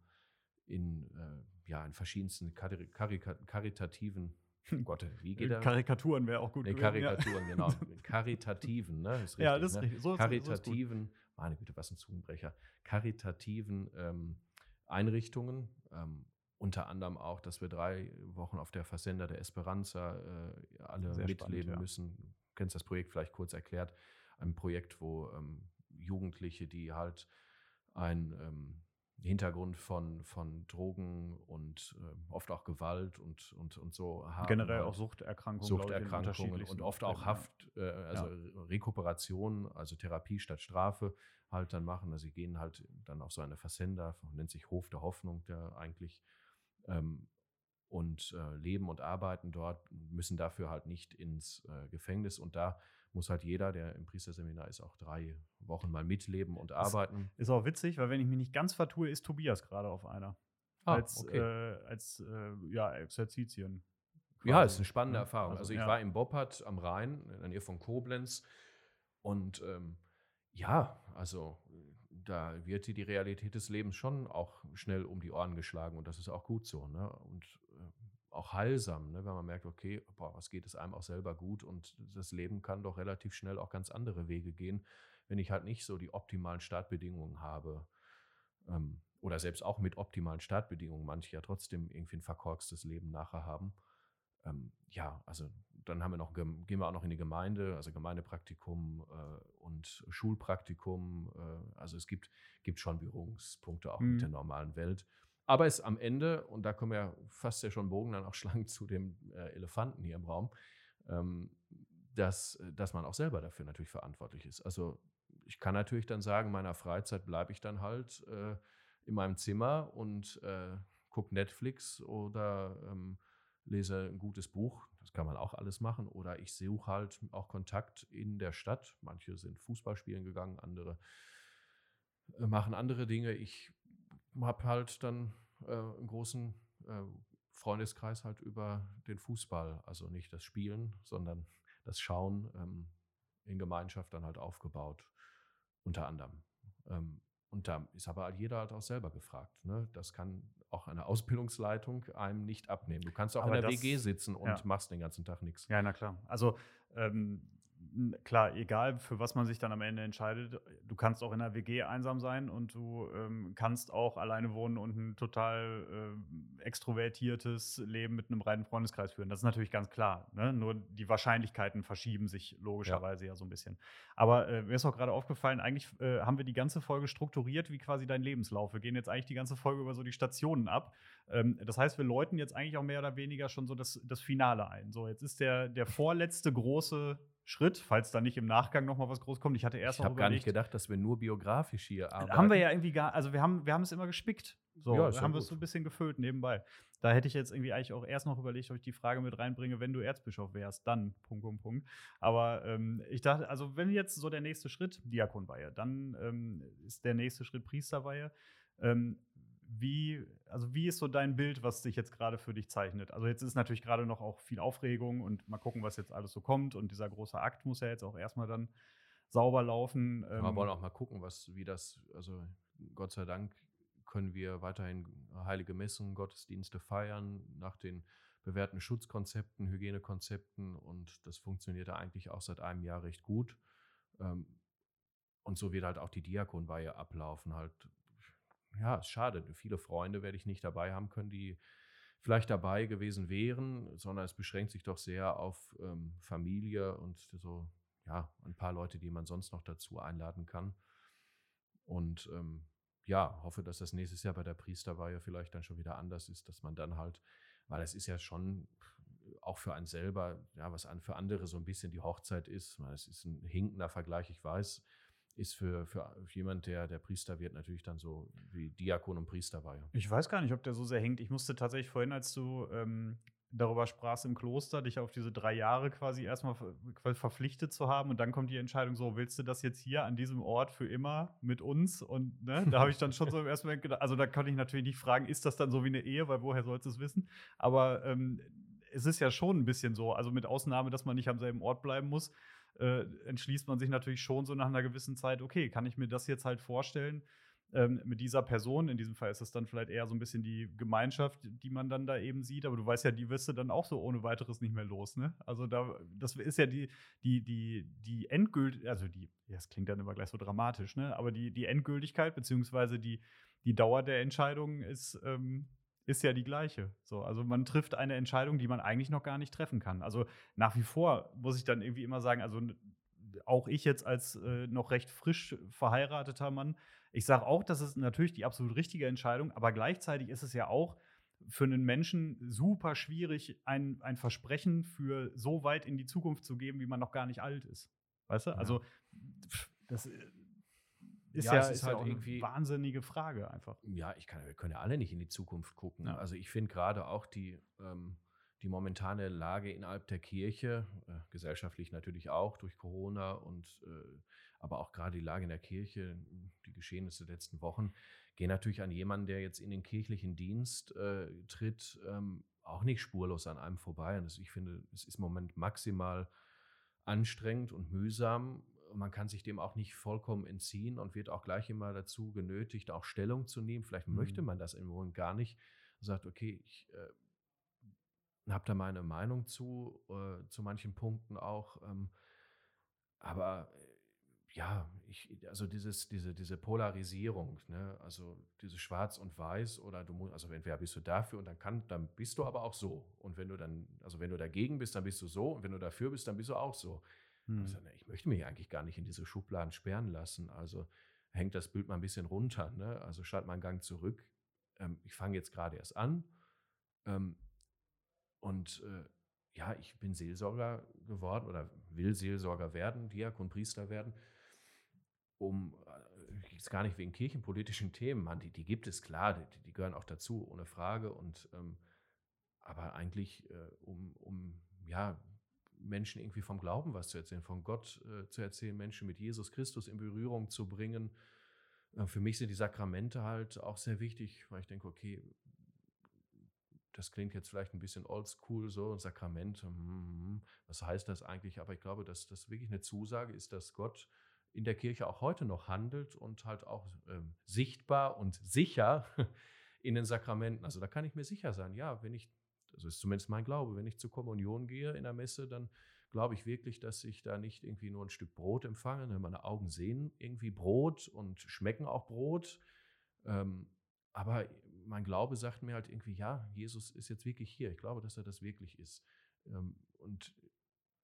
in, äh, ja, in verschiedensten karitativen Oh Gott, wie geht das? Karikaturen wäre auch gut. Nee, Karikaturen, ja. genau. Karitativen, ne? Ist richtig, ja, das ist ne? richtig. So Karitativen, so meine Güte, was ein Zungenbrecher. Karitativen ähm, Einrichtungen, ähm, unter anderem auch, dass wir drei Wochen auf der Versender der Esperanza äh, alle Sehr mitleben spannend, ja. müssen. Du kennst das Projekt vielleicht kurz erklärt. Ein Projekt, wo ähm, Jugendliche, die halt ein ähm, Hintergrund von, von Drogen und äh, oft auch Gewalt und, und, und so haben. Generell auch Suchterkrankungen. Suchterkrankungen und oft auch Haft, äh, also ja. Rekuperation, also Therapie statt Strafe halt dann machen. Also sie gehen halt dann auf so eine Versender, nennt sich Hof der Hoffnung, der eigentlich ähm, und äh, leben und arbeiten dort, müssen dafür halt nicht ins äh, Gefängnis. Und da muss halt jeder, der im Priesterseminar ist, auch drei Wochen mal mitleben und arbeiten. Ist auch witzig, weil wenn ich mich nicht ganz vertue, ist Tobias gerade auf einer. Ah, als okay. äh, als äh, ja, Exerzitien. Ja, ist eine spannende Erfahrung. Also, also ich ja. war im Boppard am Rhein, in der Nähe von Koblenz. Und ähm, ja, also da wird dir die Realität des Lebens schon auch schnell um die Ohren geschlagen und das ist auch gut so. Ne? Und äh, auch heilsam, ne? wenn man merkt, okay, boah, was geht es einem auch selber gut und das Leben kann doch relativ schnell auch ganz andere Wege gehen, wenn ich halt nicht so die optimalen Startbedingungen habe. Ähm, oder selbst auch mit optimalen Startbedingungen, manche ja trotzdem irgendwie ein verkorkstes Leben nachher haben. Ähm, ja, also dann haben wir noch, gehen wir auch noch in die Gemeinde, also Gemeindepraktikum äh, und Schulpraktikum. Äh, also es gibt, gibt schon Berührungspunkte auch mhm. mit der normalen Welt. Aber es am Ende, und da kommen wir fast ja schon Bogen dann auch schlank zu dem äh, Elefanten hier im Raum, ähm, dass, dass man auch selber dafür natürlich verantwortlich ist. Also ich kann natürlich dann sagen, in meiner Freizeit bleibe ich dann halt äh, in meinem Zimmer und äh, gucke Netflix oder ähm, lese ein gutes Buch. Das kann man auch alles machen. Oder ich suche halt auch Kontakt in der Stadt. Manche sind Fußball spielen gegangen, andere äh, machen andere Dinge. Ich habe halt dann äh, einen großen äh, Freundeskreis halt über den Fußball. Also nicht das Spielen, sondern das Schauen ähm, in Gemeinschaft dann halt aufgebaut. Unter anderem. Ähm, und da ist aber jeder halt auch selber gefragt. Ne? Das kann auch eine Ausbildungsleitung einem nicht abnehmen. Du kannst auch aber in der das, WG sitzen und ja. machst den ganzen Tag nichts. Ja, na klar. Also ähm, klar, egal für was man sich dann am Ende entscheidet, du kannst auch in einer WG einsam sein und du ähm, kannst auch alleine wohnen und ein total äh, extrovertiertes Leben mit einem breiten Freundeskreis führen. Das ist natürlich ganz klar. Ne? Nur die Wahrscheinlichkeiten verschieben sich logischerweise ja, ja so ein bisschen. Aber äh, mir ist auch gerade aufgefallen, eigentlich äh, haben wir die ganze Folge strukturiert wie quasi dein Lebenslauf. Wir gehen jetzt eigentlich die ganze Folge über so die Stationen ab. Ähm, das heißt, wir läuten jetzt eigentlich auch mehr oder weniger schon so das, das Finale ein. So, jetzt ist der, der vorletzte große Schritt, falls da nicht im Nachgang noch mal was groß kommt. Ich hatte erst Ich habe gar nicht gedacht, dass wir nur biografisch hier arbeiten. Haben wir ja irgendwie gar, also wir haben, wir haben es immer gespickt. So, ja, wir haben es so ein bisschen gefüllt nebenbei. Da hätte ich jetzt irgendwie eigentlich auch erst noch überlegt, ob ich die Frage mit reinbringe, wenn du Erzbischof wärst, dann Punkt, Punkt, Punkt. Aber ähm, ich dachte, also wenn jetzt so der nächste Schritt Diakonweihe, dann ähm, ist der nächste Schritt Priesterweihe. Ähm, wie, also wie ist so dein Bild, was sich jetzt gerade für dich zeichnet? Also jetzt ist natürlich gerade noch auch viel Aufregung und mal gucken, was jetzt alles so kommt. Und dieser große Akt muss ja jetzt auch erstmal dann sauber laufen. Ähm wir wollen auch mal gucken, was, wie das, also Gott sei Dank können wir weiterhin heilige Messen, Gottesdienste feiern nach den bewährten Schutzkonzepten, Hygienekonzepten und das funktioniert ja eigentlich auch seit einem Jahr recht gut. Ähm, und so wird halt auch die Diakonweihe ablaufen, halt ja, ist schade. Viele Freunde werde ich nicht dabei haben können, die vielleicht dabei gewesen wären, sondern es beschränkt sich doch sehr auf ähm, Familie und so, ja, ein paar Leute, die man sonst noch dazu einladen kann. Und ähm, ja, hoffe, dass das nächstes Jahr bei der Priesterweihe vielleicht dann schon wieder anders ist, dass man dann halt, weil es ist ja schon auch für einen selber, ja, was für andere so ein bisschen die Hochzeit ist. Es ist ein hinkender Vergleich, ich weiß, ist für, für jemand, der der Priester wird, natürlich dann so wie Diakon und Priester war. Ja. Ich weiß gar nicht, ob der so sehr hängt. Ich musste tatsächlich vorhin, als du ähm, darüber sprachst im Kloster, dich auf diese drei Jahre quasi erstmal ver verpflichtet zu haben und dann kommt die Entscheidung so, willst du das jetzt hier an diesem Ort für immer mit uns? Und ne, da habe ich dann schon so im ersten Moment gedacht, also da konnte ich natürlich nicht fragen, ist das dann so wie eine Ehe, weil woher sollst du es wissen? Aber ähm, es ist ja schon ein bisschen so, also mit Ausnahme, dass man nicht am selben Ort bleiben muss äh, entschließt man sich natürlich schon so nach einer gewissen Zeit, okay, kann ich mir das jetzt halt vorstellen ähm, mit dieser Person? In diesem Fall ist es dann vielleicht eher so ein bisschen die Gemeinschaft, die man dann da eben sieht, aber du weißt ja, die wirst du dann auch so ohne weiteres nicht mehr los, ne? Also da, das ist ja die, die, die, die endgültig, also die, ja, das klingt dann immer gleich so dramatisch, ne? Aber die, die Endgültigkeit, beziehungsweise die, die Dauer der Entscheidung ist, ähm, ist ja die gleiche. So, also man trifft eine Entscheidung, die man eigentlich noch gar nicht treffen kann. Also nach wie vor muss ich dann irgendwie immer sagen, also auch ich jetzt als äh, noch recht frisch verheirateter Mann, ich sage auch, das ist natürlich die absolut richtige Entscheidung, aber gleichzeitig ist es ja auch für einen Menschen super schwierig, ein, ein Versprechen für so weit in die Zukunft zu geben, wie man noch gar nicht alt ist. Weißt du? Ja. Also das, ist ja, ja ist, ist halt irgendwie eine wahnsinnige Frage einfach. Ja, ich kann, wir können ja alle nicht in die Zukunft gucken. Ja. Also ich finde gerade auch die, ähm, die momentane Lage innerhalb der Kirche, äh, gesellschaftlich natürlich auch durch Corona und äh, aber auch gerade die Lage in der Kirche, die Geschehnisse der letzten Wochen, gehen natürlich an jemanden, der jetzt in den kirchlichen Dienst äh, tritt, ähm, auch nicht spurlos an einem vorbei. Und das, ich finde, es ist im Moment maximal anstrengend und mühsam man kann sich dem auch nicht vollkommen entziehen und wird auch gleich immer dazu genötigt, auch Stellung zu nehmen. Vielleicht mhm. möchte man das im Moment gar nicht. Sagt, okay, ich äh, habe da meine Meinung zu, äh, zu manchen Punkten auch. Ähm, aber äh, ja, ich, also dieses, diese, diese Polarisierung, ne? also dieses Schwarz und Weiß oder du musst, also entweder bist du dafür und dann kann, dann bist du aber auch so. Und wenn du dann, also wenn du dagegen bist, dann bist du so und wenn du dafür bist, dann bist du auch so. Hm. Also, ich möchte mich eigentlich gar nicht in diese Schubladen sperren lassen. Also hängt das Bild mal ein bisschen runter. Ne? Also schalt mal einen Gang zurück. Ähm, ich fange jetzt gerade erst an. Ähm, und äh, ja, ich bin Seelsorger geworden oder will Seelsorger werden, Diakon, Priester werden, um äh, jetzt gar nicht wegen kirchenpolitischen Themen, man, die, die gibt es klar, die, die gehören auch dazu, ohne Frage. Und ähm, aber eigentlich äh, um, um ja Menschen irgendwie vom Glauben was zu erzählen, von Gott äh, zu erzählen, Menschen mit Jesus Christus in Berührung zu bringen. Äh, für mich sind die Sakramente halt auch sehr wichtig, weil ich denke, okay, das klingt jetzt vielleicht ein bisschen oldschool, so ein Sakrament, hm, was heißt das eigentlich? Aber ich glaube, dass das wirklich eine Zusage ist, dass Gott in der Kirche auch heute noch handelt und halt auch ähm, sichtbar und sicher in den Sakramenten. Also da kann ich mir sicher sein, ja, wenn ich also ist zumindest mein Glaube. Wenn ich zur Kommunion gehe in der Messe, dann glaube ich wirklich, dass ich da nicht irgendwie nur ein Stück Brot empfange. Ne, meine Augen sehen irgendwie Brot und schmecken auch Brot. Ähm, aber mein Glaube sagt mir halt irgendwie, ja, Jesus ist jetzt wirklich hier. Ich glaube, dass er das wirklich ist. Ähm, und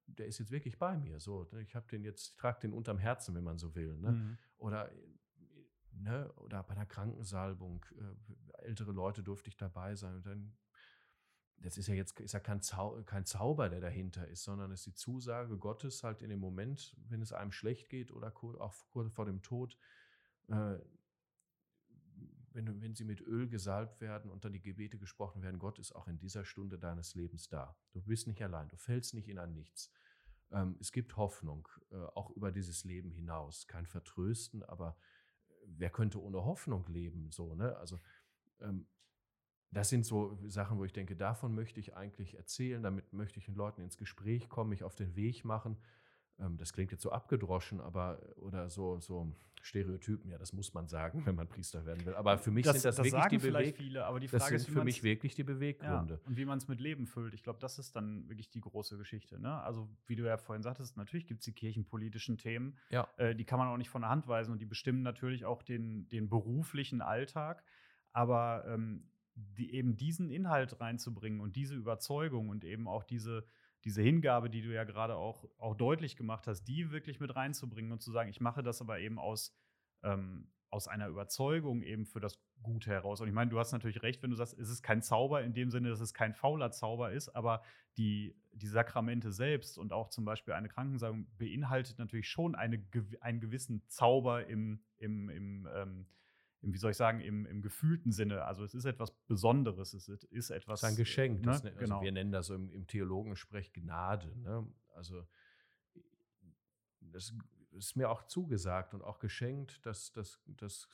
der ist jetzt wirklich bei mir. So, ne, ich habe den jetzt, ich trage den unterm Herzen, wenn man so will. Ne? Mhm. Oder Ne, oder bei einer Krankensalbung, äh, ältere Leute durfte ich dabei sein. Und dann das ist ja jetzt ist ja kein, Zau kein Zauber, der dahinter ist, sondern es ist die Zusage Gottes halt in dem Moment, wenn es einem schlecht geht oder auch kurz vor dem Tod, äh, wenn, wenn sie mit Öl gesalbt werden und dann die Gebete gesprochen werden, Gott ist auch in dieser Stunde deines Lebens da. Du bist nicht allein, du fällst nicht in ein Nichts. Ähm, es gibt Hoffnung, äh, auch über dieses Leben hinaus. Kein Vertrösten, aber äh, wer könnte ohne Hoffnung leben? So, ne? Also ähm, das sind so Sachen, wo ich denke, davon möchte ich eigentlich erzählen, damit möchte ich den Leuten ins Gespräch kommen, mich auf den Weg machen. Ähm, das klingt jetzt so abgedroschen, aber oder so, so Stereotypen, ja, das muss man sagen, wenn man Priester werden will. Aber für mich das, sind das, das wirklich die Beweggründe. viele, aber die Frage das sind ist für mich wirklich die Beweggründe. Ja, und wie man es mit Leben füllt. Ich glaube, das ist dann wirklich die große Geschichte. Ne? Also, wie du ja vorhin sagtest, natürlich gibt es die kirchenpolitischen Themen. Ja. Äh, die kann man auch nicht von der Hand weisen und die bestimmen natürlich auch den, den beruflichen Alltag. Aber ähm, die, eben diesen Inhalt reinzubringen und diese Überzeugung und eben auch diese, diese Hingabe, die du ja gerade auch, auch deutlich gemacht hast, die wirklich mit reinzubringen und zu sagen, ich mache das aber eben aus, ähm, aus einer Überzeugung eben für das Gute heraus. Und ich meine, du hast natürlich recht, wenn du sagst, es ist kein Zauber in dem Sinne, dass es kein fauler Zauber ist, aber die, die Sakramente selbst und auch zum Beispiel eine Krankensagung beinhaltet natürlich schon eine, einen gewissen Zauber im, im, im ähm, im, wie soll ich sagen, im, im gefühlten Sinne. Also es ist etwas Besonderes, es ist etwas. Es ist ein Geschenk. Ne? Das, ne, also genau. Wir nennen das so im, im Theologensprech Gnade. Ne? Also das ist mir auch zugesagt und auch geschenkt, dass das, das,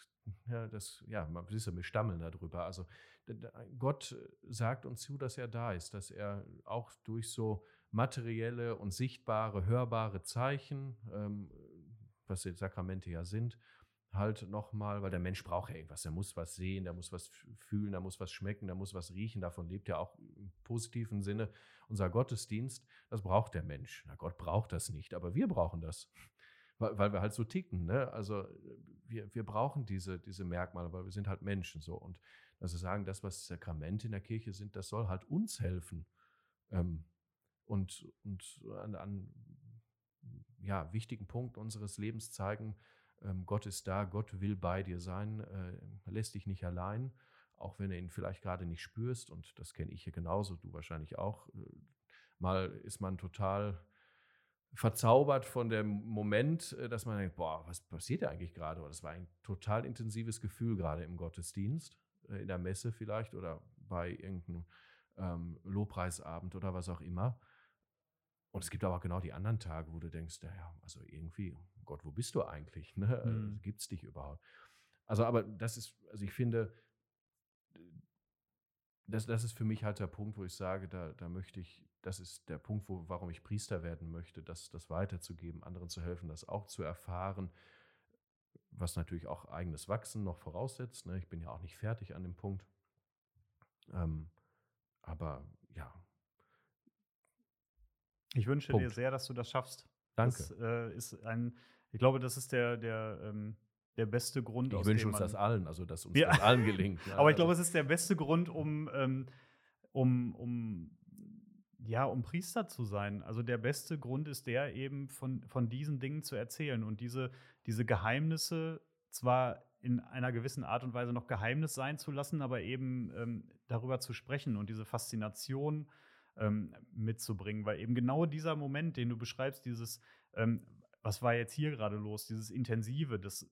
ja, das, ja, man siehst ja, wir stammeln darüber. Also Gott sagt uns zu, dass er da ist, dass er auch durch so materielle und sichtbare, hörbare Zeichen, ähm, was die Sakramente ja sind, halt nochmal, weil der Mensch braucht ja irgendwas. Er muss was sehen, der muss was fühlen, der muss was schmecken, der muss was riechen. Davon lebt ja auch im positiven Sinne unser Gottesdienst. Das braucht der Mensch. Na, Gott braucht das nicht, aber wir brauchen das, weil, weil wir halt so ticken. Ne? Also wir, wir brauchen diese, diese Merkmale, weil wir sind halt Menschen so. Und also sagen, das, was Sakramente in der Kirche sind, das soll halt uns helfen. Ähm, und und an, an ja, wichtigen Punkten unseres Lebens zeigen, Gott ist da, Gott will bei dir sein, äh, lässt dich nicht allein, auch wenn du ihn vielleicht gerade nicht spürst. Und das kenne ich hier genauso, du wahrscheinlich auch. Äh, mal ist man total verzaubert von dem Moment, äh, dass man denkt, boah, was passiert da eigentlich gerade? Das war ein total intensives Gefühl gerade im Gottesdienst, in der Messe vielleicht oder bei irgendeinem ähm, Lobpreisabend oder was auch immer. Und es gibt aber genau die anderen Tage, wo du denkst, naja, also irgendwie, Gott, wo bist du eigentlich? Ne? Mhm. Gibt es dich überhaupt? Also, aber das ist, also ich finde, das, das ist für mich halt der Punkt, wo ich sage, da, da möchte ich, das ist der Punkt, wo, warum ich Priester werden möchte, das, das weiterzugeben, anderen zu helfen, das auch zu erfahren, was natürlich auch eigenes Wachsen noch voraussetzt. Ne? Ich bin ja auch nicht fertig an dem Punkt. Ähm, aber ja. Ich wünsche Punkt. dir sehr, dass du das schaffst. Danke. Das äh, ist ein, ich glaube, das ist der, der, ähm, der beste Grund. Ich wünsche uns das allen, also dass uns ja. das allen gelingt. Ja, Aber ich glaube, also es ist der beste Grund, um, ähm, um, um, ja, um Priester zu sein. Also der beste Grund ist der eben von, von diesen Dingen zu erzählen und diese, diese Geheimnisse zwar in einer gewissen Art und Weise noch Geheimnis sein zu lassen, aber eben ähm, darüber zu sprechen und diese Faszination ähm, mitzubringen, weil eben genau dieser Moment, den du beschreibst, dieses ähm, was war jetzt hier gerade los, dieses Intensive, das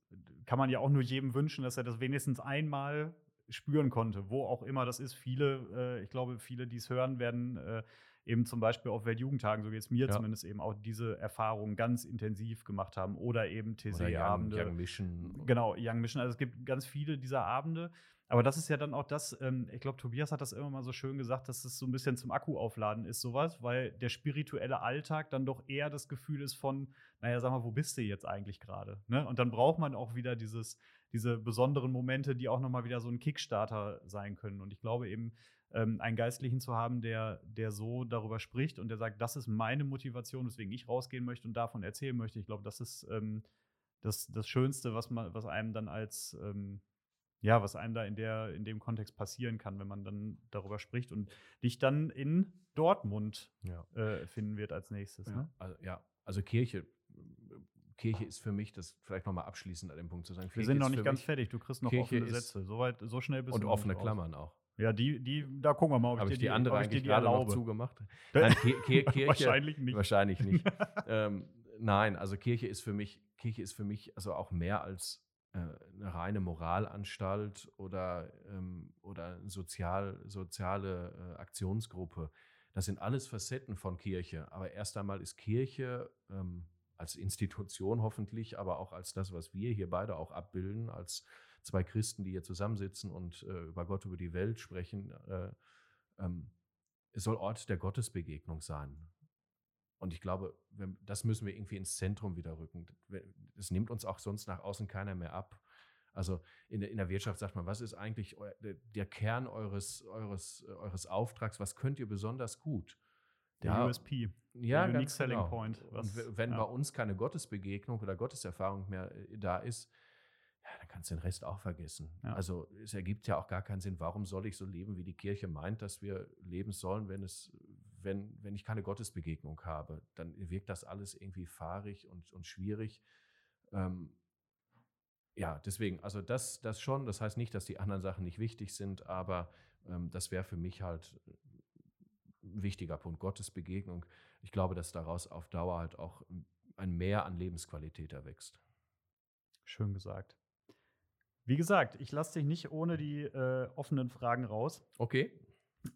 kann man ja auch nur jedem wünschen, dass er das wenigstens einmal spüren konnte, wo auch immer das ist. Viele, äh, ich glaube, viele, die es hören, werden äh, eben zum Beispiel auf Weltjugendtagen, so geht es mir ja. zumindest eben auch diese Erfahrung ganz intensiv gemacht haben oder eben TC-Abende. Young, Young Mission. Genau, Young Mission. Also es gibt ganz viele dieser Abende. Aber das ist ja dann auch das, ähm, ich glaube, Tobias hat das immer mal so schön gesagt, dass es so ein bisschen zum Akkuaufladen ist, sowas, weil der spirituelle Alltag dann doch eher das Gefühl ist von, naja, sag mal, wo bist du jetzt eigentlich gerade? Ne? Und dann braucht man auch wieder dieses, diese besonderen Momente, die auch nochmal wieder so ein Kickstarter sein können. Und ich glaube eben, ähm, einen Geistlichen zu haben, der, der so darüber spricht und der sagt, das ist meine Motivation, weswegen ich rausgehen möchte und davon erzählen möchte. Ich glaube, das ist ähm, das, das Schönste, was man, was einem dann als ähm, ja, was einem da in, der, in dem Kontext passieren kann, wenn man dann darüber spricht und dich dann in Dortmund ja. äh, finden wird als nächstes. Ja. Ne? Also, ja, also Kirche. Kirche ist für mich, das vielleicht nochmal abschließend an dem Punkt zu sagen. Kirche Wir sind noch nicht ganz fertig, du kriegst noch Kirche offene Sätze. So, weit, so schnell bist und du. Und offene Klammern auch. Ja, die, die, da gucken wir mal, ob Habe ich die, die andere eigentlich die gerade noch zugemacht? Nein, Kirche, wahrscheinlich nicht. Wahrscheinlich nicht. ähm, nein, also Kirche ist für mich, Kirche ist für mich also auch mehr als eine reine Moralanstalt oder, ähm, oder sozial, soziale äh, Aktionsgruppe. Das sind alles Facetten von Kirche. Aber erst einmal ist Kirche ähm, als Institution hoffentlich, aber auch als das, was wir hier beide auch abbilden, als zwei Christen, die hier zusammensitzen und äh, über Gott, über die Welt sprechen. Äh, ähm, es soll Ort der Gottesbegegnung sein. Und ich glaube, das müssen wir irgendwie ins Zentrum wieder rücken. Es nimmt uns auch sonst nach außen keiner mehr ab. Also in der, in der Wirtschaft sagt man, was ist eigentlich der Kern eures, eures, eures Auftrags? Was könnt ihr besonders gut? Der ja, USP. Ja, der Unique Selling genau. Point. Was, Und wenn ja. bei uns keine Gottesbegegnung oder Gotteserfahrung mehr äh, da ist, ja, dann kannst du den Rest auch vergessen. Ja. Also es ergibt ja auch gar keinen Sinn, warum soll ich so leben, wie die Kirche meint, dass wir leben sollen, wenn es, wenn, wenn ich keine Gottesbegegnung habe, dann wirkt das alles irgendwie fahrig und, und schwierig. Ähm, ja, deswegen, also das, das schon. Das heißt nicht, dass die anderen Sachen nicht wichtig sind, aber ähm, das wäre für mich halt ein wichtiger Punkt, Gottes Begegnung. Ich glaube, dass daraus auf Dauer halt auch ein Mehr an Lebensqualität erwächst. Schön gesagt. Wie gesagt, ich lasse dich nicht ohne die äh, offenen Fragen raus. Okay,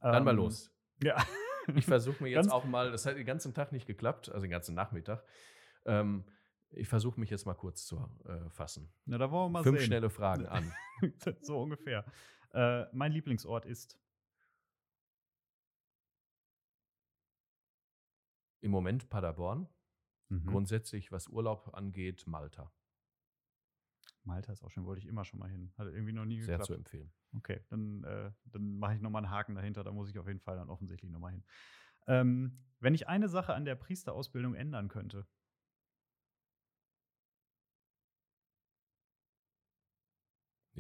dann ähm, mal los. Ja. Ich versuche mir jetzt auch mal, das hat den ganzen Tag nicht geklappt, also den ganzen Nachmittag. Ähm, ich versuche mich jetzt mal kurz zu äh, fassen. Na, da wollen wir mal Fünf sehen. schnelle Fragen an. so ungefähr. Äh, mein Lieblingsort ist? Im Moment Paderborn. Mhm. Grundsätzlich, was Urlaub angeht, Malta. Malta ist auch schön, wollte ich immer schon mal hin. Hat irgendwie noch nie Sehr geklappt. zu empfehlen. Okay, dann, äh, dann mache ich nochmal einen Haken dahinter. Da muss ich auf jeden Fall dann offensichtlich nochmal hin. Ähm, wenn ich eine Sache an der Priesterausbildung ändern könnte,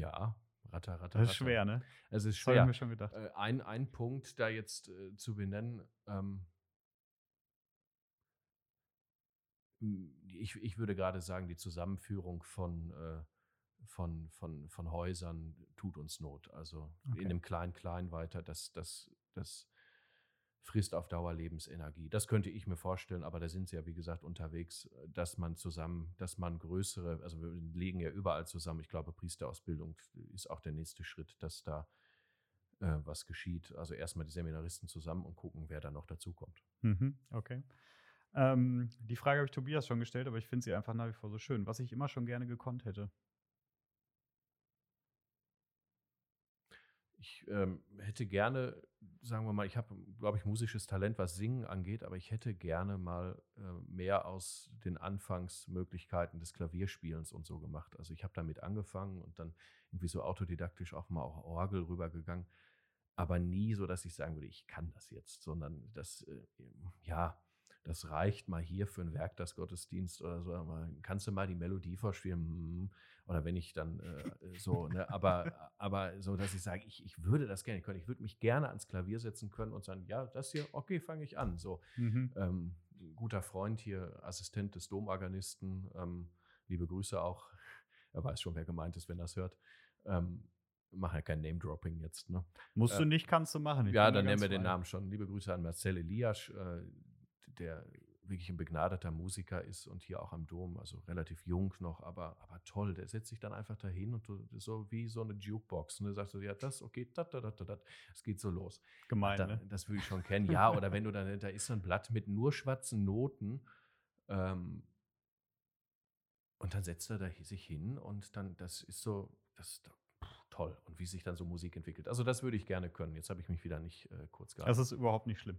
Ja, ratter, ratter. Das ist schwer, ne? Es ist schwer. Das habe ich mir schon gedacht. Äh, ein, ein Punkt da jetzt äh, zu benennen, ähm, ich, ich würde gerade sagen, die Zusammenführung von, äh, von, von, von Häusern tut uns Not. Also okay. in dem Klein-Klein weiter, das, das, das, frisst auf Dauer Lebensenergie. Das könnte ich mir vorstellen, aber da sind sie ja, wie gesagt, unterwegs, dass man zusammen, dass man größere, also wir legen ja überall zusammen. Ich glaube, Priesterausbildung ist auch der nächste Schritt, dass da äh, was geschieht. Also erstmal die Seminaristen zusammen und gucken, wer da noch dazukommt. Mhm, okay. Ähm, die Frage habe ich Tobias schon gestellt, aber ich finde sie einfach nach wie vor so schön. Was ich immer schon gerne gekonnt hätte. Ich ähm, hätte gerne, sagen wir mal, ich habe, glaube ich, musisches Talent, was Singen angeht, aber ich hätte gerne mal äh, mehr aus den Anfangsmöglichkeiten des Klavierspielens und so gemacht. Also ich habe damit angefangen und dann irgendwie so autodidaktisch auch mal auch Orgel rübergegangen, aber nie so, dass ich sagen würde, ich kann das jetzt, sondern das, äh, ja, das reicht mal hier für ein Werk das Gottesdienst oder so. kannst du mal die Melodie vorspielen? Hm, oder wenn ich dann äh, so, ne, aber, aber so, dass ich sage, ich, ich würde das gerne können. Ich würde mich gerne ans Klavier setzen können und sagen, ja, das hier, okay, fange ich an. So, mhm. ähm, guter Freund hier, Assistent des Domorganisten, ähm, liebe Grüße auch. Er weiß schon, wer gemeint ist, wenn er das hört. Ähm, mache ja kein Name-Dropping jetzt. Ne? Musst äh, du nicht, kannst du machen. Ich ja, dann nennen wir den Namen schon. Liebe Grüße an Marcel Elias, äh, der wirklich ein begnadeter Musiker ist und hier auch am Dom, also relativ jung noch, aber, aber toll. Der setzt sich dann einfach dahin und du, so wie so eine Jukebox. Ne? Sagst du, ja, das, okay, dat, dat, dat, dat. Es geht so los. Gemein, da, ne? Das würde ich schon kennen. Ja, oder wenn du dann, da ist so ein Blatt mit nur schwarzen Noten. Ähm, und dann setzt er da sich hin und dann, das ist so, das, toll. Und wie sich dann so Musik entwickelt. Also das würde ich gerne können. Jetzt habe ich mich wieder nicht äh, kurz gehalten. Das ist überhaupt nicht schlimm.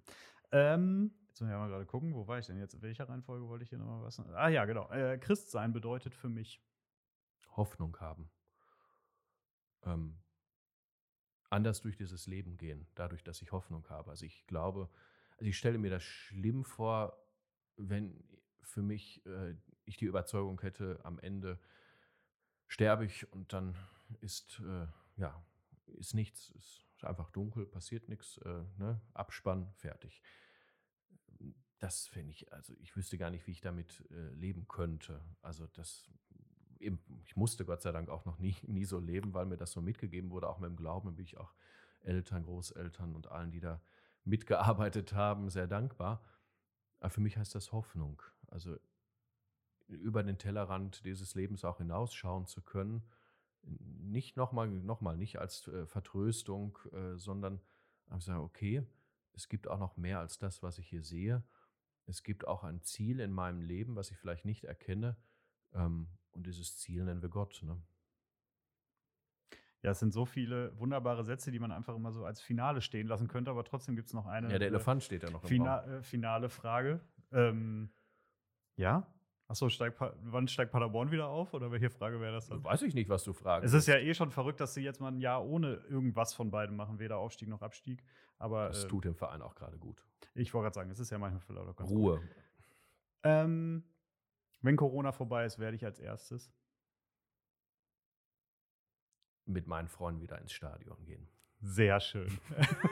Ähm, jetzt muss ich mal gerade gucken, wo war ich denn jetzt? In welcher Reihenfolge wollte ich hier nochmal was? Ah ja, genau. Äh, Christsein bedeutet für mich Hoffnung haben. Ähm, anders durch dieses Leben gehen, dadurch, dass ich Hoffnung habe. Also ich glaube, also ich stelle mir das schlimm vor, wenn für mich äh, ich die Überzeugung hätte, am Ende sterbe ich und dann ist, äh, ja, ist nichts, ist einfach dunkel, passiert nichts, äh, ne? Abspann, fertig. Das finde ich, also ich wüsste gar nicht, wie ich damit äh, leben könnte. Also das, ich musste Gott sei Dank auch noch nie, nie so leben, weil mir das so mitgegeben wurde, auch mit dem Glauben bin ich auch Eltern, Großeltern und allen, die da mitgearbeitet haben, sehr dankbar. Aber für mich heißt das Hoffnung. Also über den Tellerrand dieses Lebens auch hinausschauen zu können nicht nochmal, noch mal nicht als äh, Vertröstung, äh, sondern ich sage, okay, es gibt auch noch mehr als das, was ich hier sehe. Es gibt auch ein Ziel in meinem Leben, was ich vielleicht nicht erkenne. Ähm, und dieses Ziel nennen wir Gott. Ne? Ja, es sind so viele wunderbare Sätze, die man einfach immer so als Finale stehen lassen könnte, aber trotzdem gibt es noch eine. Ja, der Elefant steht ja noch im Fina Raum. Äh, finale Frage. Ähm, ja, Achso, steigt wann steigt Paderborn wieder auf? Oder welche Frage wäre das dann? Weiß ich nicht, was du fragst. Es ist ja eh schon verrückt, dass sie jetzt mal ein Jahr ohne irgendwas von beiden machen, weder Aufstieg noch Abstieg. Aber, das äh, tut dem Verein auch gerade gut. Ich wollte gerade sagen, es ist ja manchmal vielleicht auch ganz Ruhe. Ähm, wenn Corona vorbei ist, werde ich als erstes mit meinen Freunden wieder ins Stadion gehen. Sehr schön.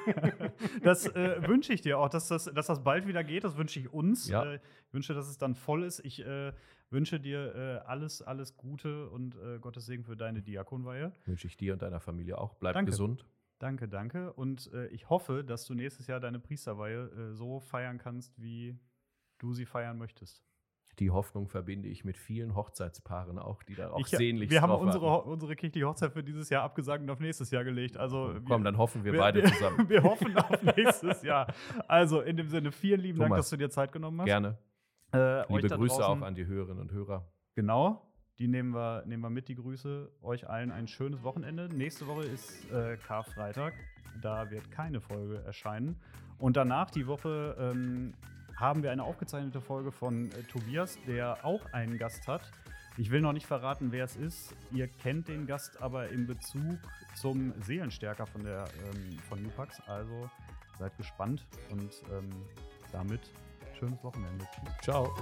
das äh, wünsche ich dir auch, dass das, dass das bald wieder geht. Das wünsche ich uns. Ja. Äh, ich wünsche, dass es dann voll ist. Ich äh, wünsche dir äh, alles, alles Gute und äh, Gottes Segen für deine Diakonweihe. Wünsche ich dir und deiner Familie auch. Bleib danke. gesund. Danke, danke. Und äh, ich hoffe, dass du nächstes Jahr deine Priesterweihe so feiern kannst, wie du sie feiern möchtest die Hoffnung verbinde ich mit vielen Hochzeitspaaren auch, die da auch ich, sehnlichst Wir haben unsere, unsere kirchliche Hochzeit für dieses Jahr abgesagt und auf nächstes Jahr gelegt. Also Komm, wir, dann hoffen wir, wir beide wir, zusammen. wir hoffen auf nächstes Jahr. Also in dem Sinne, vielen lieben Thomas, Dank, dass du dir Zeit genommen hast. Gerne. Äh, Liebe Grüße draußen, auch an die Hörerinnen und Hörer. Genau. Die nehmen wir, nehmen wir mit, die Grüße. Euch allen ein schönes Wochenende. Nächste Woche ist äh, Karfreitag. Da wird keine Folge erscheinen. Und danach die Woche ähm, haben wir eine aufgezeichnete Folge von äh, Tobias, der auch einen Gast hat. Ich will noch nicht verraten, wer es ist. Ihr kennt den Gast aber in Bezug zum Seelenstärker von, der, ähm, von Nupax. Also seid gespannt und ähm, damit schönes Wochenende. Ciao.